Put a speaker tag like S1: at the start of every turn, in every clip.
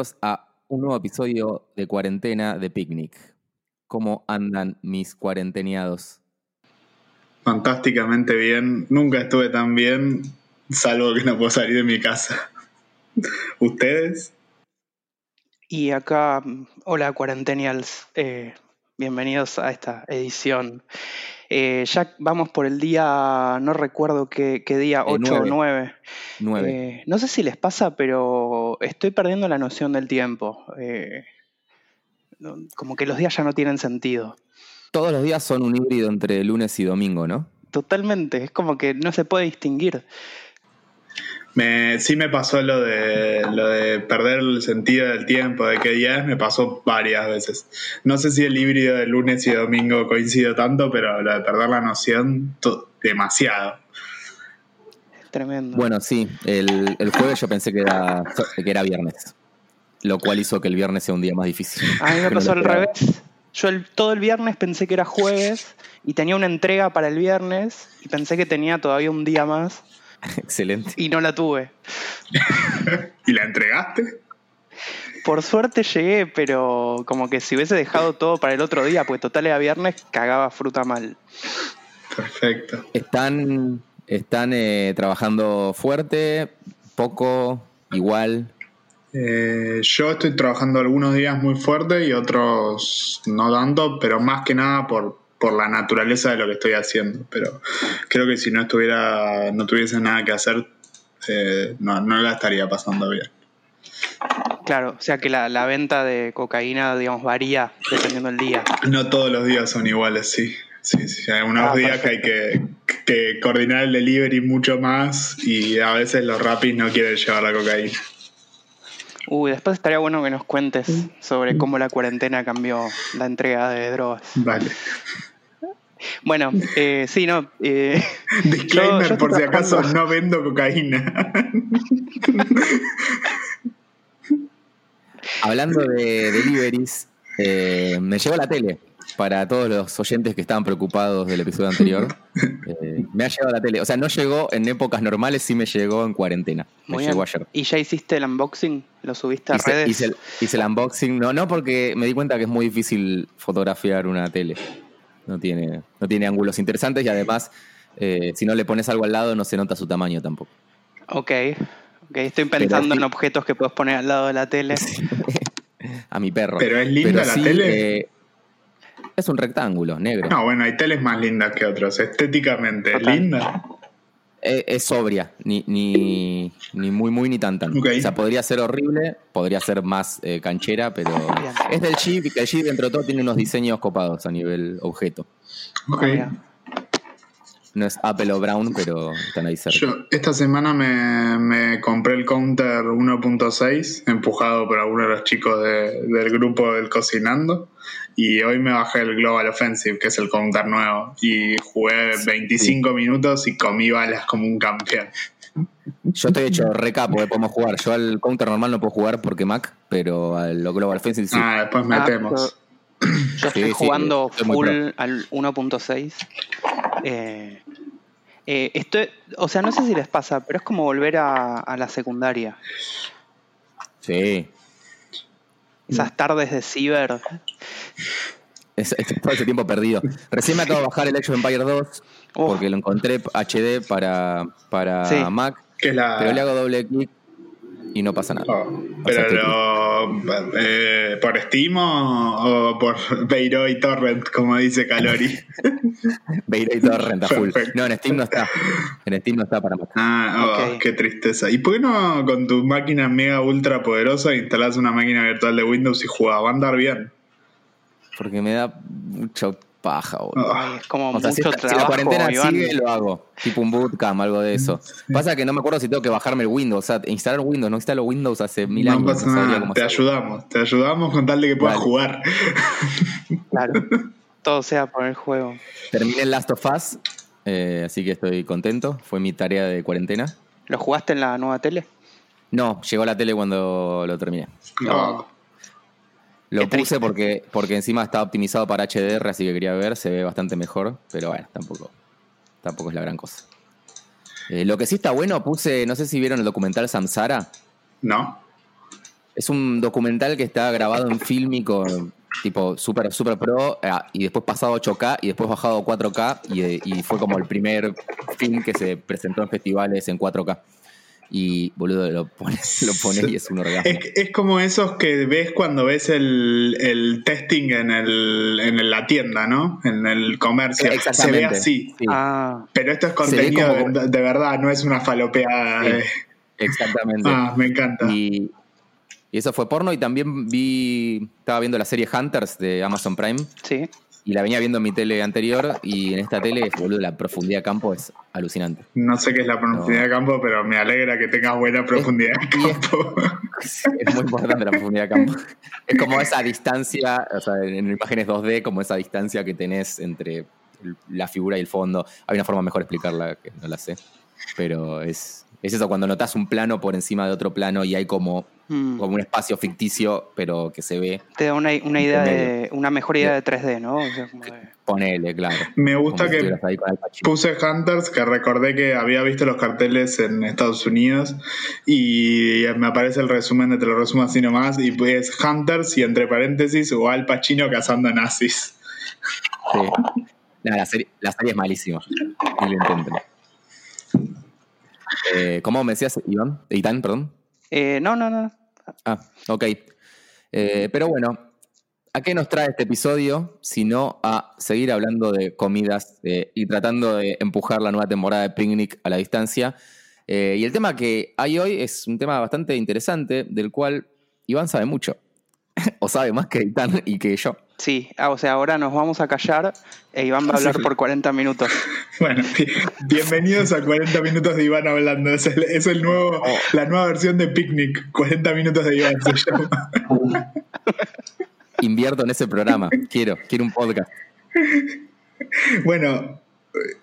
S1: Bienvenidos a un nuevo episodio de cuarentena de Picnic. ¿Cómo andan mis cuarenteneados?
S2: Fantásticamente bien. Nunca estuve tan bien, salvo que no puedo salir de mi casa. ¿Ustedes?
S3: Y acá, hola cuarentenials, eh, bienvenidos a esta edición. Eh, ya vamos por el día, no recuerdo qué, qué día, 8 o
S1: nueve.
S3: 9.
S1: Nueve.
S3: Eh, no sé si les pasa, pero estoy perdiendo la noción del tiempo. Eh, como que los días ya no tienen sentido.
S1: Todos los días son un híbrido entre lunes y domingo, ¿no?
S3: Totalmente, es como que no se puede distinguir.
S2: Me, sí me pasó lo de, lo de perder el sentido del tiempo, de qué día es, me pasó varias veces. No sé si el híbrido de lunes y domingo coincido tanto, pero lo de perder la noción, to- demasiado.
S3: Tremendo.
S1: Bueno, sí, el, el jueves yo pensé que era, que era viernes, lo cual hizo que el viernes sea un día más difícil.
S3: A mí me pasó al revés. Yo el- todo el viernes pensé que era jueves y tenía una entrega para el viernes y pensé que tenía todavía un día más
S1: Excelente.
S3: y no la tuve.
S2: ¿Y la entregaste?
S3: Por suerte llegué, pero como que si hubiese dejado todo para el otro día, pues total era viernes, cagaba fruta mal.
S2: Perfecto.
S1: Están, están eh, trabajando fuerte, poco, igual.
S2: Eh, yo estoy trabajando algunos días muy fuerte y otros no tanto, pero más que nada por, por la naturaleza de lo que estoy haciendo. Pero creo que si no estuviera, no tuviese nada que hacer, eh, no, no la estaría pasando bien.
S3: Claro, o sea que la, la venta de cocaína, digamos, varía dependiendo del día.
S2: No todos los días son iguales, sí. Sí, sí. Hay unos
S3: Ah,
S2: días que hay que, que coordinar el delivery mucho más y a veces los rapis no quieren llevar la cocaína.
S3: Uy, después estaría bueno que nos cuentes sobre cómo la cuarentena cambió la entrega de drogas.
S2: Vale.
S3: Bueno, eh, sí, no. eh,
S2: Disclaimer,
S3: yo
S2: por si acaso
S3: trabajando-
S2: no vendo cocaína.
S1: Hablando de deliveries, eh, me llegó la tele. Para todos los oyentes que estaban preocupados del episodio anterior, eh, me ha llegado la tele. O sea, no llegó en épocas normales, sí me llegó en cuarentena. Me
S3: muy
S1: llegó
S3: bien.
S1: ayer.
S3: ¿Y ya hiciste el unboxing? ¿Lo subiste a
S1: Hice,
S3: redes?
S1: hice el, hice el unboxing. No, no, porque me di cuenta que es muy difícil fotografiar una tele. No tiene, no tiene ángulos interesantes y además, eh, si no le pones algo al lado, no se nota su tamaño tampoco.
S3: Ok, ok, estoy pensando en objetos que puedes poner al lado de la tele.
S1: A mi perro.
S2: Pero es linda la tele.
S1: eh, es un rectángulo negro.
S2: No, bueno, hay teles más lindas que otros. Estéticamente, es linda.
S1: Eh, es sobria, ni, ni, ni muy, muy, ni tan, tan. O sea, podría ser horrible, podría ser más eh, canchera, pero
S3: Bien.
S1: es del Jeep y que el Jeep dentro de todo tiene unos diseños copados a nivel objeto.
S2: Ok.
S3: Ah.
S1: No es Apple o Brown, pero están ahí cerca.
S2: Yo esta semana me, me compré el Counter 1.6, empujado por alguno de los chicos de- del grupo del Cocinando. Y hoy me bajé el Global Offensive, que es el Counter nuevo. Y jugué 25 minutos y comí balas como un campeón.
S1: Yo estoy hecho recapo, eh, podemos jugar. Yo al counter normal no puedo jugar porque Mac, pero al Global Offensive sí.
S2: Ah, después
S3: Ah,
S2: metemos.
S3: Yo estoy
S1: Sí, sí,
S3: jugando full al 1.6. Eh, eh, estoy, o sea, no sé si les pasa, pero es como volver a, a la secundaria.
S1: Sí.
S3: Esas tardes de ciber.
S1: Es, es todo ese tiempo perdido. Recién me acabo de bajar el Age of Empire 2
S3: Uf.
S1: porque lo encontré HD para, para
S3: Sí.
S1: Mac,
S2: que es la...
S1: pero le hago doble clic y no pasa nada.
S2: Oh, pero lo, eh, por Steam o, o por Beiro y Torrent, como dice Calori.
S1: Beirut y Torrent a full. No, en Steam no está. En Steam no está para Mac.
S2: Ah, oh, qué tristeza. ¿Y por qué no con tu máquina mega ultra poderosa instalás una máquina virtual de Windows y jugás? Va a andar bien.
S1: Porque me da mucho paja, boludo.
S3: Ay, es como
S1: O sea, si, la cuarentena
S3: Iván.
S1: sigue, lo hago. Tipo un bootcamp, algo de eso. Pasa que no me acuerdo si tengo que bajarme el Windows. O sea, instalar Windows. No instalo Windows hace mil
S2: no
S1: años.
S2: pasa
S1: no sabría
S2: nada,
S1: cómo
S2: te ayudamos. Te ayudamos con tal de que puedas jugar.
S3: Claro. Todo sea por el juego.
S1: Terminé el Last of Us, eh, así que estoy contento. Fue mi tarea de cuarentena.
S3: ¿Lo jugaste en la nueva tele?
S1: No, llegó a la tele cuando lo terminé.
S2: No.
S1: Lo
S3: Qué
S1: puse
S3: triste.
S1: porque, porque encima está optimizado para HDR, así que quería ver, se ve bastante mejor, pero bueno, tampoco. tampoco es la gran cosa. Eh, lo que sí está bueno, puse, no sé si vieron el documental Samsara.
S2: No.
S1: Es un documental que está grabado en Filmico, tipo super, super pro, eh, y después pasado a 8K y después bajado a 4K, y, y fue como el primer film que se presentó en festivales en 4K. Y boludo, lo pones, lo pones y es un orgasmo.
S2: Es, es, como esos que ves cuando ves el, el testing en, el, en la tienda, ¿no? En el comercio. Se ve así.
S1: Sí.
S2: Ah. Pero esto es contenido como... de, de, verdad, no es una falopeada.
S1: Sí. Exactamente.
S2: Ah, me encanta.
S1: Y, y, eso fue porno. Y también vi. Estaba viendo la serie Hunters de Amazon Prime.
S3: Sí.
S1: Y la venía viendo en mi tele anterior. Y en esta tele, boludo, la profundidad de campo es alucinante.
S2: No sé qué es la profundidad no. de campo, pero me alegra que tengas buena profundidad
S1: es,
S2: de campo.
S1: Es, es, muy importante la profundidad de campo. Es como esa distancia, o sea, en imágenes 2D, como esa distancia que tenés entre la figura y el fondo. Hay una forma mejor de explicarla que no la sé. Pero es, es eso, cuando notas un plano por encima de otro plano y hay como, mm. como un espacio ficticio, pero que se ve.
S3: Te da una, una idea de, una mejor idea de 3D, ¿no? O sea, como de...
S1: Ponele, claro.
S2: Me gusta que puse Hunters, que recordé que había visto los carteles en Estados Unidos y me aparece el resumen de te lo resumo así nomás y pues Hunters y entre paréntesis o Al Pacino cazando nazis.
S1: Sí. No, la, serie, la serie es malísima. Ni lo intenten. Eh, ¿Cómo me decías, Iván? Itán, perdón.
S3: Eh, no, no, no.
S1: Ah, ok. Eh, pero bueno, ¿a qué nos trae este episodio? Sino a seguir hablando de comidas y tratando de empujar la nueva temporada de Picnic a la distancia. y el tema que hay hoy es un tema bastante interesante, del cual Iván sabe mucho. o sabe más que Itán y que yo.
S3: Sí, ah, o sea, ahora nos vamos a callar e Iván va a hablar sí. por 40 minutos.
S2: Bueno, bienvenidos a 40 minutos de Iván hablando. Es, el, es el nuevo, oh. la nueva versión de Picnic. 40 minutos de Iván se llama.
S1: Invierto en ese programa. Quiero, quiero un podcast.
S2: Bueno,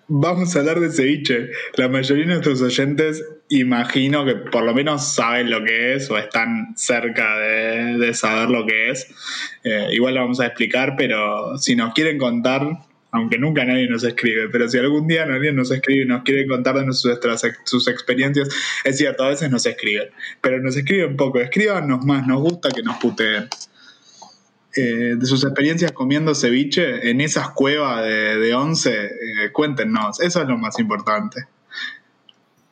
S2: vamos a hablar de ceviche. La mayoría de nuestros oyentes imagino que por lo menos saben lo que es o están cerca de, de saber lo que es. Eh, igual lo vamos a explicar, pero si nos quieren contar, aunque nunca nadie nos escribe, pero si algún día alguien nos escribe y nos quiere contar de sus experiencias, es cierto, a veces nos escriben, pero nos escriben poco, escríbanos más, nos gusta que nos puteen. Eh, de sus experiencias comiendo ceviche en esas cuevas de, de once, eh, cuéntenos, eso es lo más importante.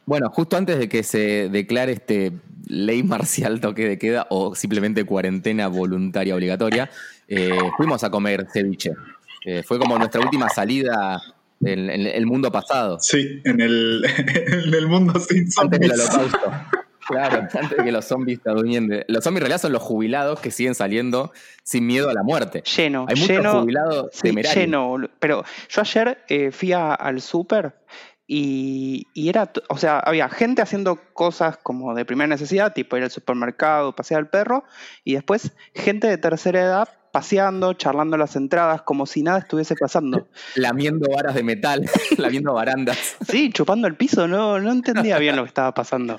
S1: Bueno, justo antes de que se declare este ley marcial toque de queda o simplemente cuarentena voluntaria obligatoria, eh, fuimos a comer ceviche. Eh, fue como nuestra última salida en, en, el mundo pasado.
S2: Sí, en el, en el mundo sin zombies.
S1: Antes del holocausto. Claro, antes de que los zombies estadounidenses. Los zombies en realidad son los jubilados que siguen saliendo sin miedo a la muerte.
S3: Lleno,
S1: Hay muchos
S3: lleno,
S1: jubilados
S3: sí,
S1: temerarios.
S3: lleno. Pero yo ayer eh, fui a, al súper y, y, era, o sea, había gente haciendo cosas como de primera necesidad, tipo ir al supermercado, pasear al perro, y después gente de tercera edad paseando, charlando las entradas, como si nada estuviese pasando.
S1: Lamiendo varas de metal, lamiendo barandas.
S3: Sí, chupando el piso, no, no entendía bien lo que estaba pasando.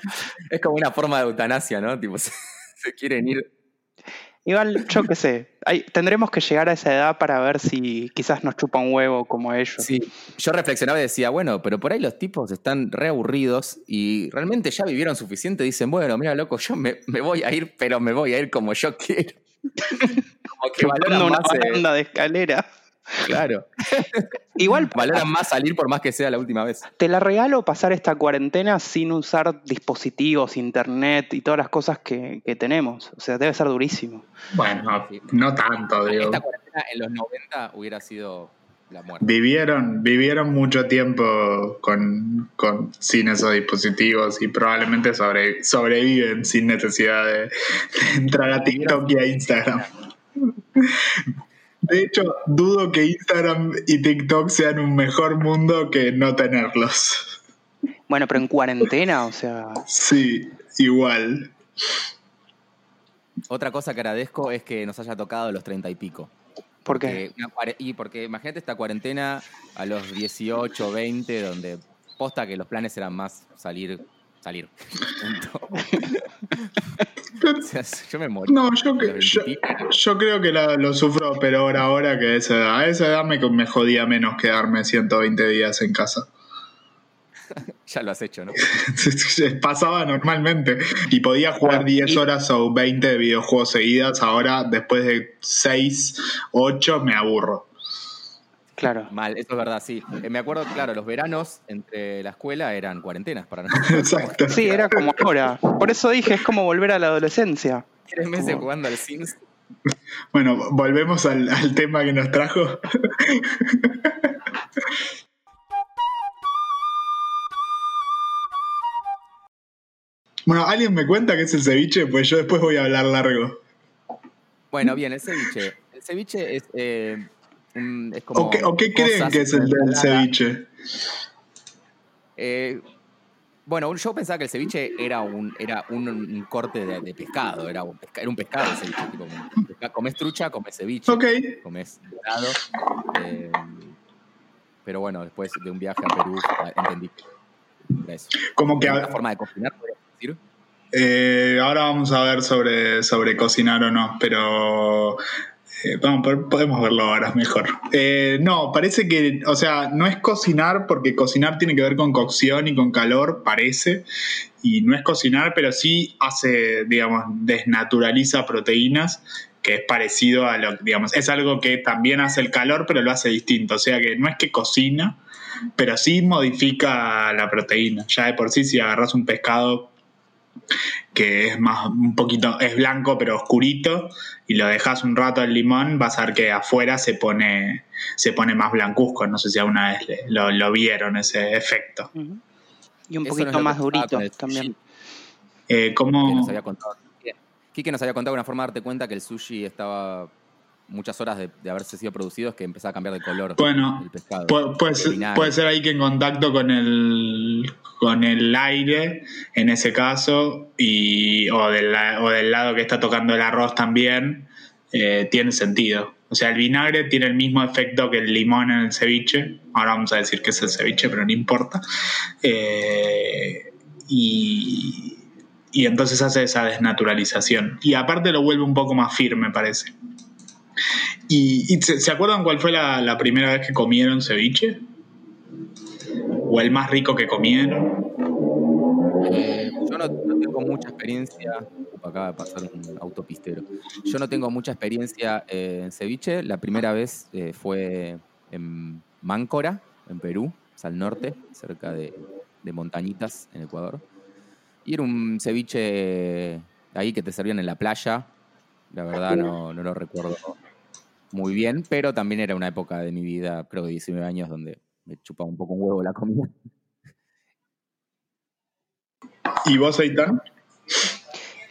S1: Es como una forma de eutanasia, ¿no? Tipo, se, se quieren ir.
S3: Igual, yo qué sé, hay, tendremos que llegar a esa edad para ver si quizás nos chupa un huevo como ellos.
S1: Sí, yo reflexionaba y decía, bueno, pero por ahí los tipos están reaburridos y realmente ya vivieron suficiente. Dicen, bueno, mira, loco, yo me, me voy a ir, pero me voy a ir como yo quiero.
S3: como que valoran una más banda de escalera.
S1: Claro.
S3: Igual
S1: valoran más salir por más que sea la última vez.
S3: Te la regalo pasar esta cuarentena sin usar dispositivos, internet y todas las cosas que, que tenemos. O sea, debe ser durísimo.
S2: Bueno, no tanto, digo.
S1: Esta cuarentena en los 90 hubiera sido la muerte.
S2: Vivieron, vivieron mucho tiempo con, con, sin esos dispositivos y probablemente sobre, sobreviven sin necesidad de, de entrar a TikTok y a Instagram. De hecho, dudo que Instagram y TikTok sean un mejor mundo que no tenerlos.
S3: Bueno, pero en cuarentena, o sea.
S2: Sí, igual.
S1: Otra cosa que agradezco es que nos haya tocado los treinta y pico.
S3: ¿Por qué?
S1: Porque, y porque imagínate esta cuarentena a los 18, 20, donde posta que los planes eran más salir salir. o sea, yo me morí.
S2: No, yo, que, yo, yo, creo que la, lo sufro peor ahora que a esa edad. A esa edad me, me jodía menos quedarme 120 días en casa.
S1: ya lo has hecho, ¿no?
S2: Pasaba normalmente y podía jugar 10 horas o 20 de videojuegos seguidas. Ahora, después de 6, 8, me aburro.
S3: Claro.
S1: Mal, eso es verdad, sí. Eh, me acuerdo, claro, los veranos entre la escuela eran cuarentenas para nosotros.
S2: Exacto.
S3: Sí, era como ahora. Por eso dije, es como volver a la adolescencia.
S1: Tres meses jugando al Sims.
S2: Bueno, volvemos al, al tema que nos trajo. Bueno, ¿alguien me cuenta qué es el ceviche? Pues yo después voy a hablar largo.
S1: Bueno, bien, el ceviche. El ceviche es, eh, un- es como.
S2: ¿O qué, o qué creen que es el del ceviche?
S1: Eh, bueno, yo pensaba que el ceviche era un, era un, un corte de, de pescado, era un, pesca- era un pescado el ceviche. Tipo, pesca- comés trucha, comés ceviche,
S2: Ok.
S1: comés helado. eh, pero bueno, después de un viaje a Perú entendí que era eso.
S2: Como que
S1: Una forma de cocinar, podrías decir.
S2: eh, ahora vamos a ver sobre, sobre cocinar o no, pero eh, vamos, po- podemos verlo ahora mejor. Eh, no, parece que, o sea, no es cocinar porque cocinar tiene que ver con cocción y con calor, parece, y no es cocinar, pero sí hace, digamos, desnaturaliza proteínas que es parecido a lo, digamos, es algo que también hace el calor, pero lo hace distinto, o sea que no es que cocina, pero sí modifica la proteína. Ya de por sí, si agarras un pescado que es más un poquito, es blanco pero oscurito, y lo dejas un rato al limón, vas a ver que afuera se pone, se pone más blancuzco. No sé si alguna vez le- lo, lo vieron ese efecto.
S3: Y un
S1: Eso
S3: poquito más durito también.
S2: Eh, ¿cómo-
S1: nos había contado. Quique nos había contado una forma de darte cuenta que el sushi estaba muchas horas de, de haberse sido producido, es que empezaba a cambiar de color
S2: Bueno,
S1: el pescado.
S2: Pu- puede, ser, puede ser ahí que en contacto con el con el aire en ese caso y o del, o del lado que está tocando el arroz también eh, tiene sentido. O sea el vinagre tiene el mismo efecto que el limón en el ceviche. Ahora vamos a decir que es el ceviche pero no importa. Eh, y y entonces hace esa desnaturalización. Y aparte lo vuelve un poco más firme parece ¿Y, se, acuerdan cuál fue la, primera vez que comieron ceviche? ¿O el más rico que comieron?
S1: Eh, yo no, tengo mucha experiencia. Acaba de pasar un autopistero. Yo no tengo mucha experiencia en ceviche. La primera vez eh, fue en Máncora, en Perú, es al norte, cerca de, de Montañitas, en Ecuador. Y era un ceviche ahí que te servían en la playa. La verdad no, no lo recuerdo muy bien, pero también era una época de mi vida, creo que 19 años, donde me chupaba un poco un huevo la comida.
S2: ¿Y vos, Aitán?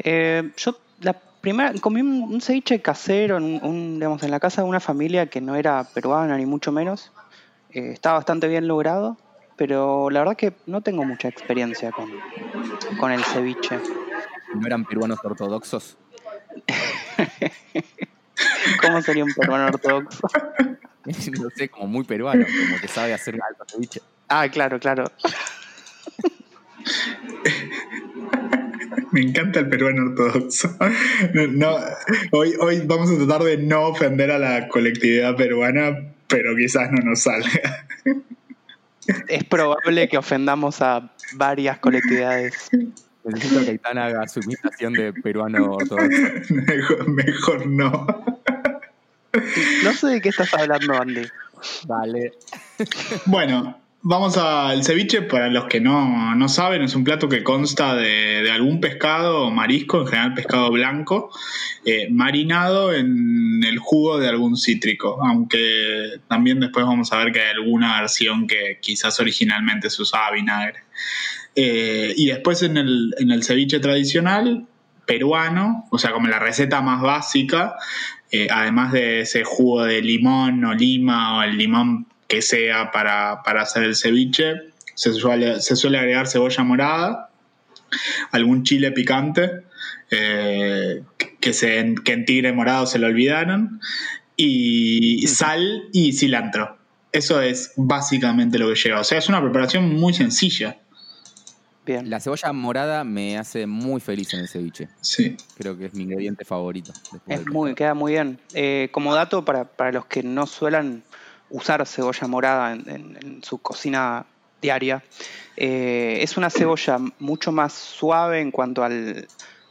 S3: Eh, yo la primera comí un, un ceviche casero en, un- digamos, en la casa de una familia que no era peruana ni mucho menos. Eh, estaba bastante bien logrado, pero la verdad que no tengo mucha experiencia con, con el ceviche.
S1: ¿No eran peruanos ortodoxos?
S3: ¿Cómo sería un peruano ortodoxo?
S1: no sé, como muy peruano, como que sabe hacer un alto ceviche.
S3: Ah, claro, claro.
S2: Me encanta el peruano ortodoxo. No, hoy, hoy vamos a tratar de no ofender a la colectividad peruana, pero quizás no nos salga.
S3: Es probable que ofendamos a varias colectividades.
S1: Necesito que Aitana haga su imitación de peruano ortodoxo.
S2: Mejor, mejor no.
S3: No sé de qué estás hablando, Andy.
S1: Vale.
S2: Bueno, vamos al ceviche. Para los que no, no saben, es un plato que consta de, de algún pescado o marisco, en general pescado blanco, eh, marinado en el jugo de algún cítrico. Aunque también después vamos a ver que hay alguna versión que quizás originalmente se usaba vinagre. Eh, y después en el, en el ceviche tradicional peruano, o sea, como la receta más básica, eh, además de ese jugo de limón o lima o el limón que sea para, para hacer el ceviche, se suele, se suele agregar cebolla morada, algún chile picante, eh, que, se, que en tigre morado se lo olvidaron, y sal y cilantro. Eso es básicamente lo que lleva. O sea, es una preparación muy sencilla.
S3: Bien.
S1: La cebolla morada me hace muy feliz en el ceviche.
S2: Sí.
S1: Creo que es mi ingrediente favorito.
S3: Es muy, queda muy bien. Eh, como dato para, para los que no suelan usar cebolla morada en, en- en su cocina diaria. Eh, es una cebolla mucho más suave en cuanto al,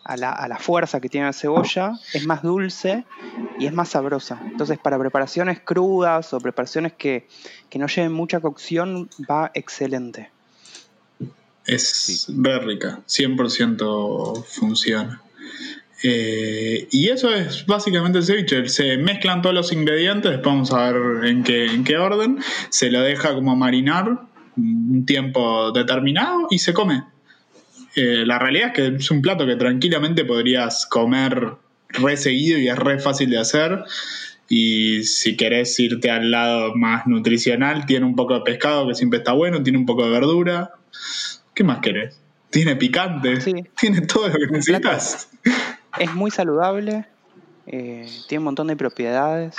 S3: a, la, fuerza que tiene la cebolla, es más dulce y es más sabrosa. Entonces, para preparaciones crudas o preparaciones que, no lleven mucha cocción, va excelente.
S2: Es re rica, 100% funciona. Eh, y eso es básicamente el ceviche. Se mezclan todos los ingredientes, después vamos a ver en qué, en qué orden. Se lo deja como marinar un tiempo determinado y se come. Eh, la realidad es que es un plato que tranquilamente podrías comer re seguido y es re fácil de hacer. Y si querés irte al lado más nutricional, tiene un poco de pescado que siempre está bueno, tiene un poco de verdura. ¿Qué más querés? Tiene picante, tiene todo lo que necesitas.
S3: Es muy saludable, eh, tiene un montón de propiedades.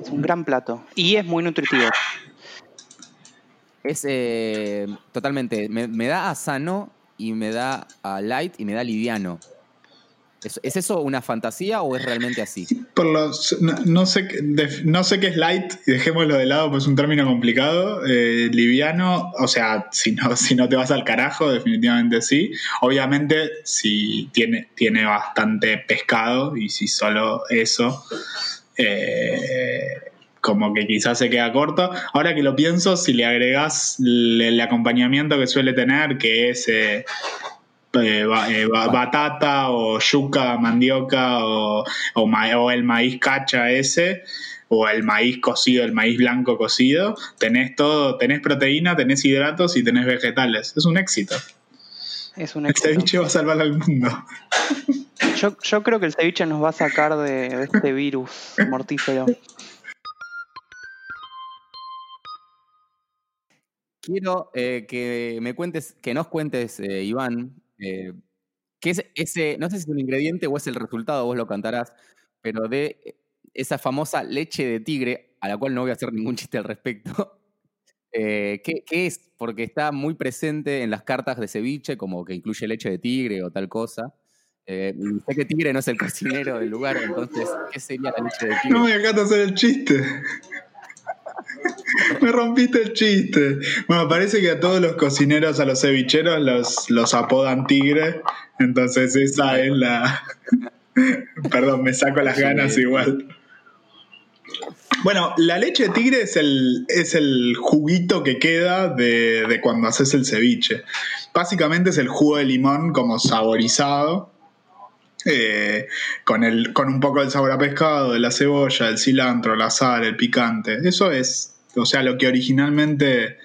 S3: Es un gran plato y es muy nutritivo.
S1: Es eh, totalmente, me, da a sano y me da a light y me da liviano. ¿Es, eso una fantasía o es realmente así?
S2: Por los, no, sé, no sé qué es light, dejémoslo de lado, pues es un término complicado. Eh, liviano, o sea, si no, si no te vas al carajo, definitivamente sí. Obviamente, si tiene, tiene bastante pescado y si solo eso, eh, como que quizás se queda corto. Ahora que lo pienso, si le agregas el, acompañamiento que suele tener, que es eh, eh, eh, batata o yuca, mandioca o, o, el maíz cacha ese, o el maíz cocido, el maíz blanco cocido, tenés todo, tenés proteína, tenés hidratos y tenés vegetales. Es un éxito.
S3: Es un
S2: éxito. El ceviche va a salvar al mundo.
S3: Yo, creo que el ceviche nos va a sacar de este virus mortífero.
S1: Quiero eh, que me cuentes, que nos cuentes, eh, Iván, eh, qué es ese, no sé si es un ingrediente o es el resultado, vos lo cantarás, pero de esa famosa leche de tigre, a la cual no voy a hacer ningún chiste al respecto. ¿qué, es? Porque está muy presente en las cartas de ceviche, como que incluye leche de tigre o tal cosa. sé que Tigre no es el cocinero del lugar, entonces, ¿qué sería la leche de tigre?
S2: No me encanta hacer el chiste. Me rompiste el chiste. Bueno, parece que a todos los cocineros, a los cevicheros, los, los apodan tigre. Entonces esa es la... Perdón, me saco las ganas igual. Bueno, la leche de tigre es el, es el juguito que queda de, de, cuando haces el ceviche. Básicamente es el jugo de limón como saborizado. Eh, con, el, con un poco del sabor a pescado, de la cebolla, el cilantro, la sal, el picante. Eso es o sea, lo que originalmente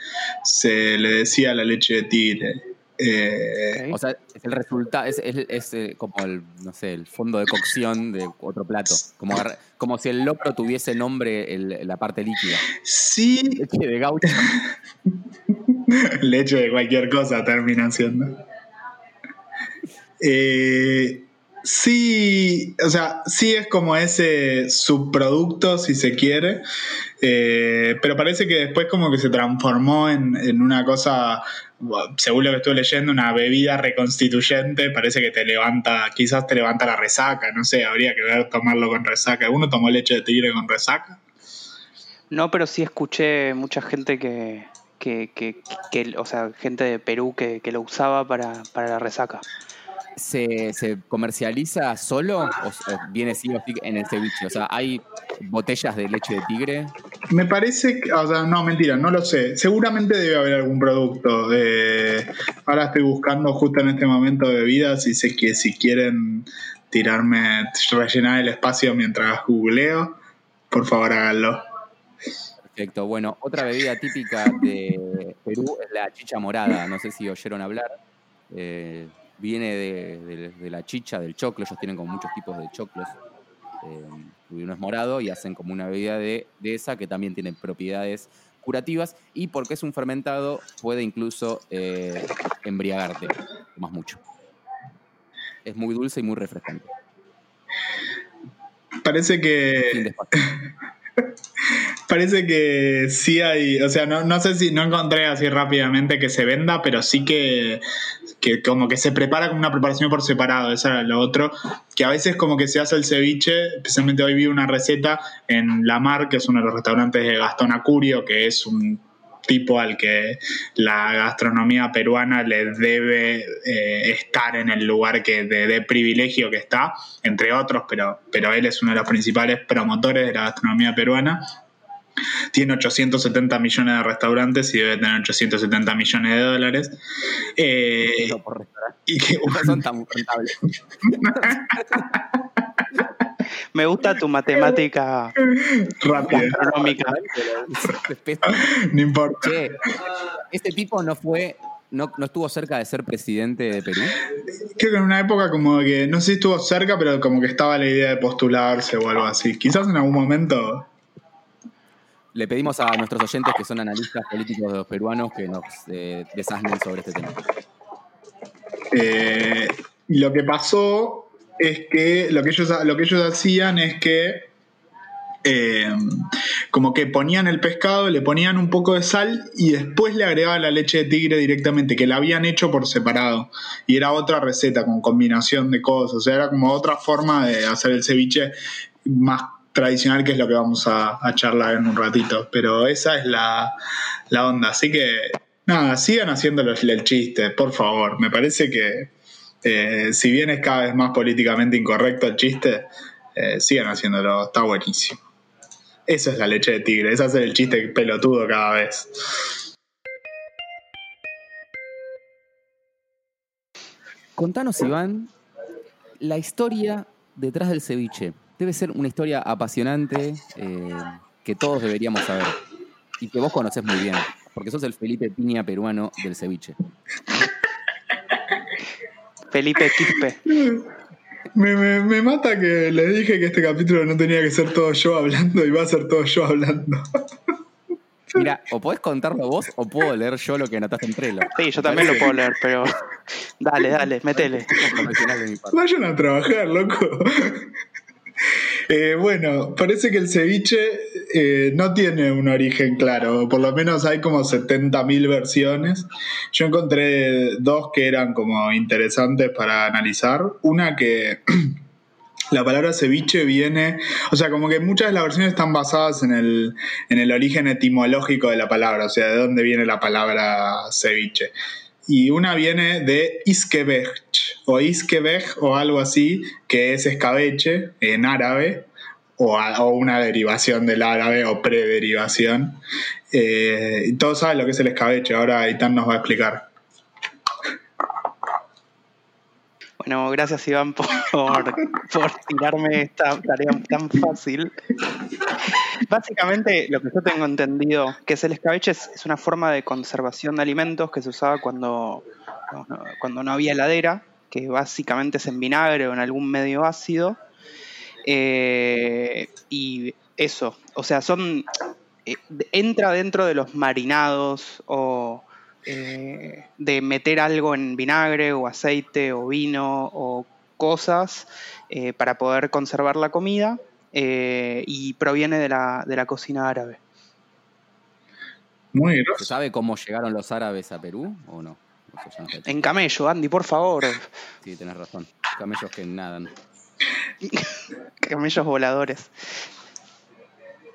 S2: se le decía a la leche de tigre.
S1: Eh, o sea, es el resultado, es, eh, como el, no sé, el fondo de cocción de otro plato. Como, como si el locro tuviese nombre la parte líquida.
S2: Sí.
S1: Leche de gaucho.
S2: leche de cualquier cosa termina siendo. Eh, Sí, o sea, sí es como ese subproducto, si se quiere, eh, pero parece que después como que se transformó en, una cosa, según lo que estuve leyendo, una bebida reconstituyente, parece que te levanta, quizás te levanta la resaca, no sé, habría que ver tomarlo con resaca. ¿Uno tomó leche de tigre con resaca?
S3: No, pero sí escuché mucha gente que, que, o sea, gente de Perú que, lo usaba para, para la resaca.
S1: ¿Se, comercializa solo o, viene sí en el ceviche? O sea, ¿hay botellas de leche de tigre?
S2: Me parece que, o sea, no, mentira, no lo sé. Seguramente debe haber algún producto. De, ahora estoy buscando justo en este momento bebidas y sé que si quieren tirarme, rellenar el espacio mientras googleo, por favor háganlo.
S1: Perfecto. Bueno, otra bebida típica de Perú es la chicha morada. No sé si oyeron hablar. Eh, viene de, la chicha, del choclo, ellos tienen como muchos tipos de choclos. Eh, uno es morado y hacen como una bebida de, esa que también tiene propiedades curativas y porque es un fermentado puede incluso eh, embriagarte más mucho. Es muy dulce y muy refrescante.
S2: Parece que... Parece que sí hay, o sea, no, no sé si no encontré así rápidamente que se venda, pero sí que, que como que se prepara como una preparación por separado, eso era lo otro, que a veces como que se hace el ceviche, especialmente hoy vi una receta en La Mar, que es uno de los restaurantes de Gastón Acurio, que es un tipo al que la gastronomía peruana le debe eh, estar en el lugar que de, privilegio que está, entre otros, pero, pero él es uno de los principales promotores de la gastronomía peruana. Tiene 870 millones de restaurantes y debe tener 870 millones de dólares. Eh,
S1: y que, no son tan rentables.
S3: Me gusta tu matemática
S2: rápida. no importa.
S1: este tipo no fue no, no, estuvo cerca de ser presidente de Perú?
S2: Creo que en una época como que, no sé si estuvo cerca, pero como que estaba la idea de postularse o algo así. Quizás en algún momento...
S1: Le pedimos a nuestros oyentes que son analistas políticos de los peruanos que nos eh, sobre este tema.
S2: Eh, lo que pasó es que lo que ellos, lo que ellos hacían es que eh, como que ponían el pescado, le ponían un poco de sal y después le agregaban la leche de tigre directamente, que la habían hecho por separado. Y era otra receta con combinación de cosas. O sea, era como otra forma de hacer el ceviche más tradicional, que es lo que vamos a, charlar en un ratito. Pero esa es la, onda. Así que, nada, sigan haciendo el chiste, por favor. Me parece que eh, si bien es cada vez más políticamente incorrecto el chiste, eh, sigan haciéndolo, está buenísimo. Eso es la leche de tigre, es hacer el chiste pelotudo cada vez.
S1: Contanos, Iván, la historia detrás del ceviche. Debe ser una historia apasionante eh, que todos deberíamos saber y que vos conocés muy bien, porque sos el Felipe Piña peruano del ceviche.
S3: Felipe Quispe.
S2: Me, mata que le dije que este capítulo no tenía que ser todo yo hablando y va a ser todo yo hablando.
S1: Mira, o podés contarlo vos o puedo leer yo lo que anotaste en Trello.
S3: Sí, yo también lo puedo leer, pero dale, dale, metele.
S2: Vayan a trabajar, loco. Eh, bueno, parece que el ceviche eh, no tiene un origen claro, por lo menos hay como 70.000 versiones. Yo encontré dos que eran como interesantes para analizar. Una que la palabra ceviche viene, o sea, como que muchas de las versiones están basadas en el, en el origen etimológico de la palabra, o sea, de dónde viene la palabra ceviche y una viene de Iskebech o Iskebech o algo así, que es escabeche en árabe o, una derivación del árabe o prederivación. Eh, todos saben lo que es el escabeche, ahora Itán nos va a explicar.
S3: Bueno, gracias Iván por, por tirarme esta tarea tan fácil. Básicamente, lo que yo tengo entendido que es el escabeche es, una forma de conservación de alimentos que se usaba cuando, cuando no había heladera, que básicamente es en vinagre o en algún medio ácido. Eh, y eso, o sea, son. Eh, entra dentro de los marinados o eh, de meter algo en vinagre o aceite o vino o cosas para poder conservar la comida eh, y proviene de la, de la cocina árabe.
S2: Muy
S1: ¿Se sabe cómo llegaron los árabes a Perú o no?
S3: En camello, Andy, por favor.
S1: Sí, tenés razón. Camellos que nadan.
S3: camellos voladores.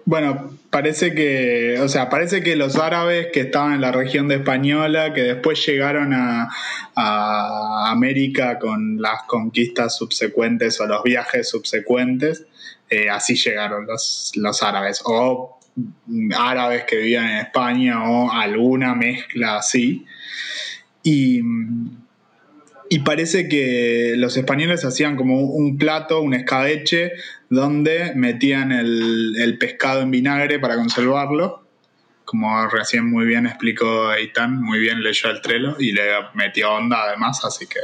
S2: Bueno, parece que, o sea, parece que los árabes que estaban en la región de Española, que después llegaron a, a América con las conquistas subsecuentes o los viajes subsecuentes, eh, así llegaron los, los árabes, o árabes que vivían en España, o alguna mezcla así. Y, y parece que los españoles hacían como un plato, un escabeche, donde metían el, pescado en vinagre para conservarlo como recién muy bien explicó Eitan, muy bien leyó el trelo y le metió onda además, así que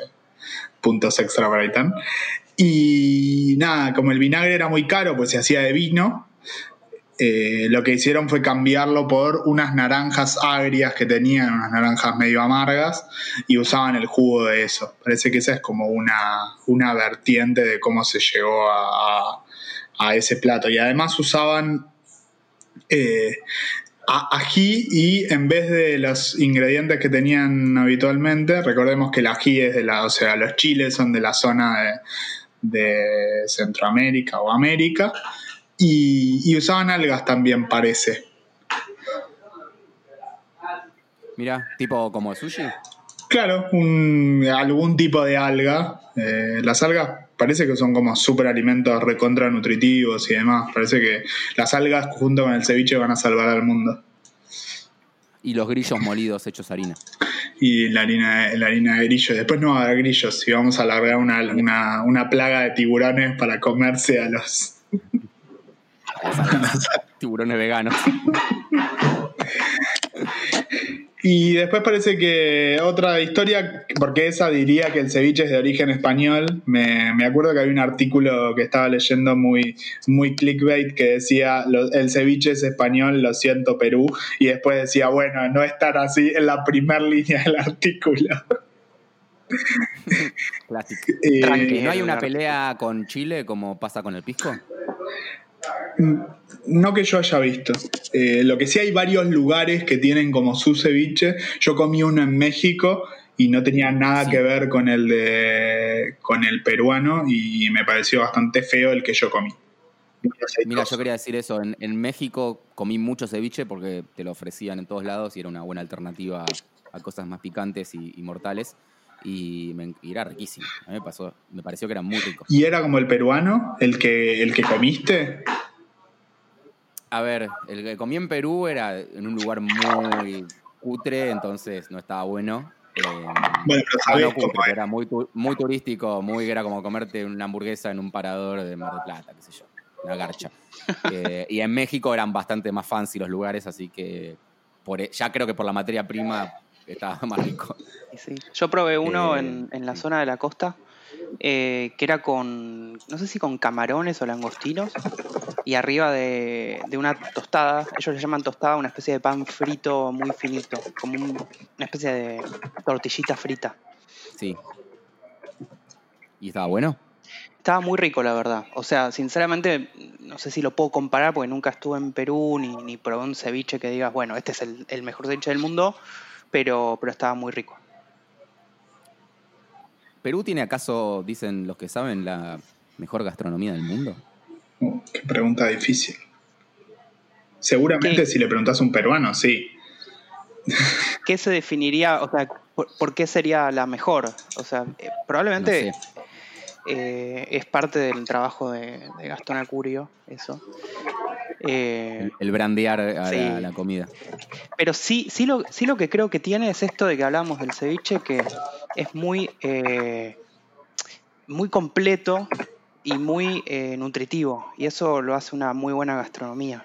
S2: puntos extra para Eitan. Y nada, como el vinagre era muy caro, pues se hacía de vino, eh, lo que hicieron fue cambiarlo por unas naranjas agrias que tenían, unas naranjas medio amargas, y usaban el jugo de eso. Parece que esa es como una, una vertiente de cómo se llegó a, ese plato. Y además usaban eh, ají y en vez de los ingredientes que tenían habitualmente, recordemos que el ají es de la, o sea, los chiles son de la zona de de Centroamérica o América y, usaban algas también, parece.
S1: Mira, tipo como sushi.
S2: Claro, un, algún tipo de alga. Eh, las algas parece que son como superalimentos recontra nutritivos y demás. Parece que las algas junto con el ceviche van a salvar al mundo.
S1: Y los grillos molidos hechos harina.
S2: Y la harina, la harina de grillos. Después no va a haber grillos y vamos a alargar una, una, una plaga de tiburones para comerse a los...
S1: tiburones veganos.
S2: Y después parece que otra historia, porque esa diría que el ceviche es de origen español. Me, acuerdo que había un artículo que estaba leyendo muy, muy clickbait que decía el ceviche es español, lo siento Perú. Y después decía, bueno, no estar así en la primera línea del artículo.
S1: Clásico. Eh, ¿No hay una pelea con Chile como pasa con el pisco?
S2: No que yo haya visto. Eh, lo que sí hay varios lugares que tienen como su ceviche. Yo comí uno en México y no tenía nada que ver con el de con el peruano y me pareció bastante feo el que yo comí.
S1: Mira, yo quería decir eso. En, México comí mucho ceviche porque te lo ofrecían en todos lados y era una buena alternativa a cosas más picantes y, mortales. Y, me, era riquísimo. A mí me, pasó, me pareció que era muy rico.
S2: ¿Y era como el peruano, el que, el que comiste?
S1: A ver, el que comí en Perú era en un lugar muy cutre, entonces no estaba bueno.
S2: Eh, bueno, pero
S1: Era muy, muy turístico, muy era como comerte una hamburguesa en un parador de Mar del Plata, qué sé yo, una garcha. Eh, y en México eran bastante más fancy los lugares, así que por, e, ya creo que por la materia prima estaba más rico.
S3: Yo probé uno eh, en, en, la zona de la costa eh, que era con, no sé si con camarones o langostinos, y arriba de, una tostada, ellos le llaman tostada una especie de pan frito muy finito, como una especie de tortillita frita.
S1: Sí. ¿Y estaba bueno?
S3: Estaba muy rico, la verdad. O sea, sinceramente, no sé si lo puedo comparar porque nunca estuve en Perú ni, ni probé un ceviche que digas, bueno, este es el, el mejor ceviche del mundo, pero, pero estaba muy rico.
S1: ¿Perú tiene acaso, dicen los que saben, la mejor gastronomía del mundo?
S2: Oh, qué pregunta difícil. Seguramente si le preguntas a un peruano, sí.
S3: ¿Qué se definiría, o sea, por, qué sería la mejor? O sea, eh, probablemente eh, es parte del trabajo de, Gastón Acurio, eso.
S1: Eh, el, brandear a, la, comida.
S3: Pero sí, sí lo, sí lo que creo que tiene es esto de que hablamos del ceviche, que es muy, eh, muy completo y muy eh, nutritivo. Y eso lo hace una muy buena gastronomía.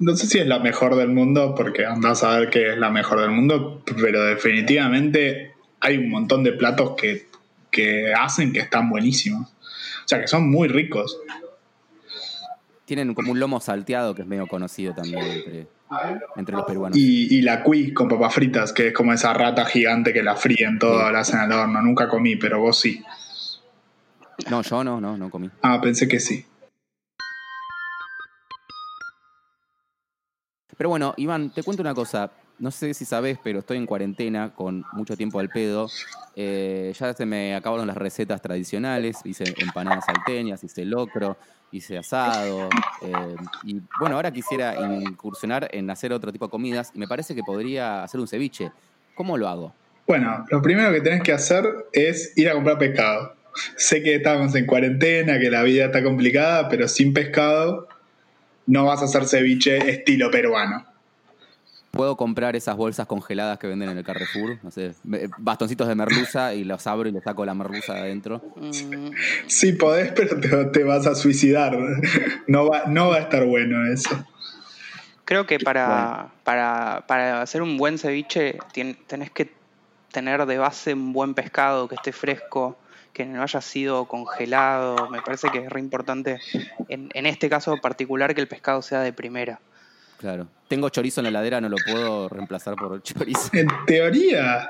S2: No sé si es la mejor del mundo, porque andás a ver que es la mejor del mundo, pero definitivamente hay un montón de platos que, que hacen que están buenísimos. O sea, que son muy ricos.
S1: Tienen como un lomo salteado que es medio conocido también entre, entre los peruanos.
S2: Y, la cuy con papas fritas, que es como esa rata gigante que la fríen todo, la hacen al horno. Nunca comí, pero vos sí.
S1: No, yo no, no, no comí.
S2: Ah, pensé que sí.
S1: Pero bueno, Iván, te cuento una cosa. No sé si sabes, pero estoy en cuarentena con mucho tiempo al pedo. Eh, ya se me acabaron las recetas tradicionales. Hice empanadas salteñas, hice locro, hice asado. Eh, y bueno, ahora quisiera incursionar en hacer otro tipo de comidas y me parece que podría hacer un ceviche. ¿Cómo lo hago?
S2: Bueno, lo primero que tenés que hacer es ir a comprar pescado. Sé que estamos en cuarentena, que la vida está complicada, pero sin pescado no vas a hacer ceviche estilo peruano.
S1: Puedo comprar esas bolsas congeladas que venden en el Carrefour, no sé, bastoncitos de merluza y los abro y le saco la merluza de adentro.
S2: Mm. Sí, podés, pero te, vas a suicidar. No va, no va a estar bueno eso.
S3: Creo que para, para, para hacer un buen ceviche tenés que tener de base un buen pescado que esté fresco, que no haya sido congelado. Me parece que es re importante, en, en este caso particular, que el pescado sea de primera.
S1: Claro. Tengo chorizo en la heladera, no lo puedo reemplazar por chorizo.
S2: En teoría.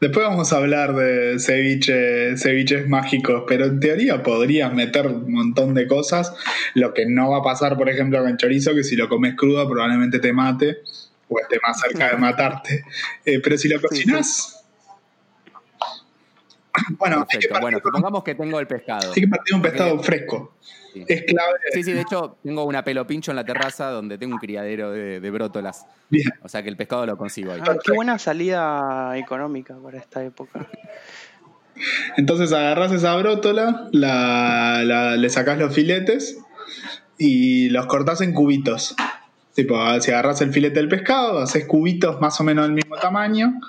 S2: Después vamos a hablar de ceviche, ceviches mágicos, pero en teoría podrías meter un montón de cosas. Lo que no va a pasar, por ejemplo, con chorizo, que si lo comes crudo probablemente te mate o esté más cerca de matarte. Eh, pero si lo cocinas.
S1: Bueno, bueno, supongamos que tengo el pescado.
S2: Hay que partir un pescado fresco. Es clave.
S1: Sí, sí, de hecho tengo una pelo pincho en la terraza donde tengo un criadero de, brótolas.
S2: Bien.
S1: O sea que el pescado lo consigo ahí.
S3: Ah, qué buena salida económica para esta época.
S2: Entonces agarras esa brótola, le sacas los filetes y los cortás en cubitos. Tipo, si agarras el filete del pescado, haces cubitos más o menos del mismo tamaño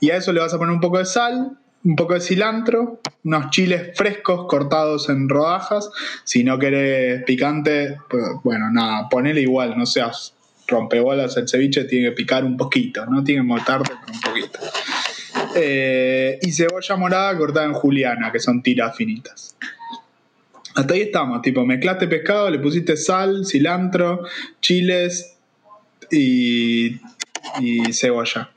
S2: y a eso le vas a poner un poco de sal, un poco de cilantro, unos chiles frescos cortados en rodajas. Si no querés picante, pues, bueno, nada, ponele igual, no seas rompebolas. El ceviche tiene que picar un poquito, no tiene que mortarte, un poquito. Eh, y cebolla morada cortada en juliana, que son tiras finitas. Hasta ahí estamos, tipo, mezclaste pescado, le pusiste sal, cilantro, chiles y, y cebolla.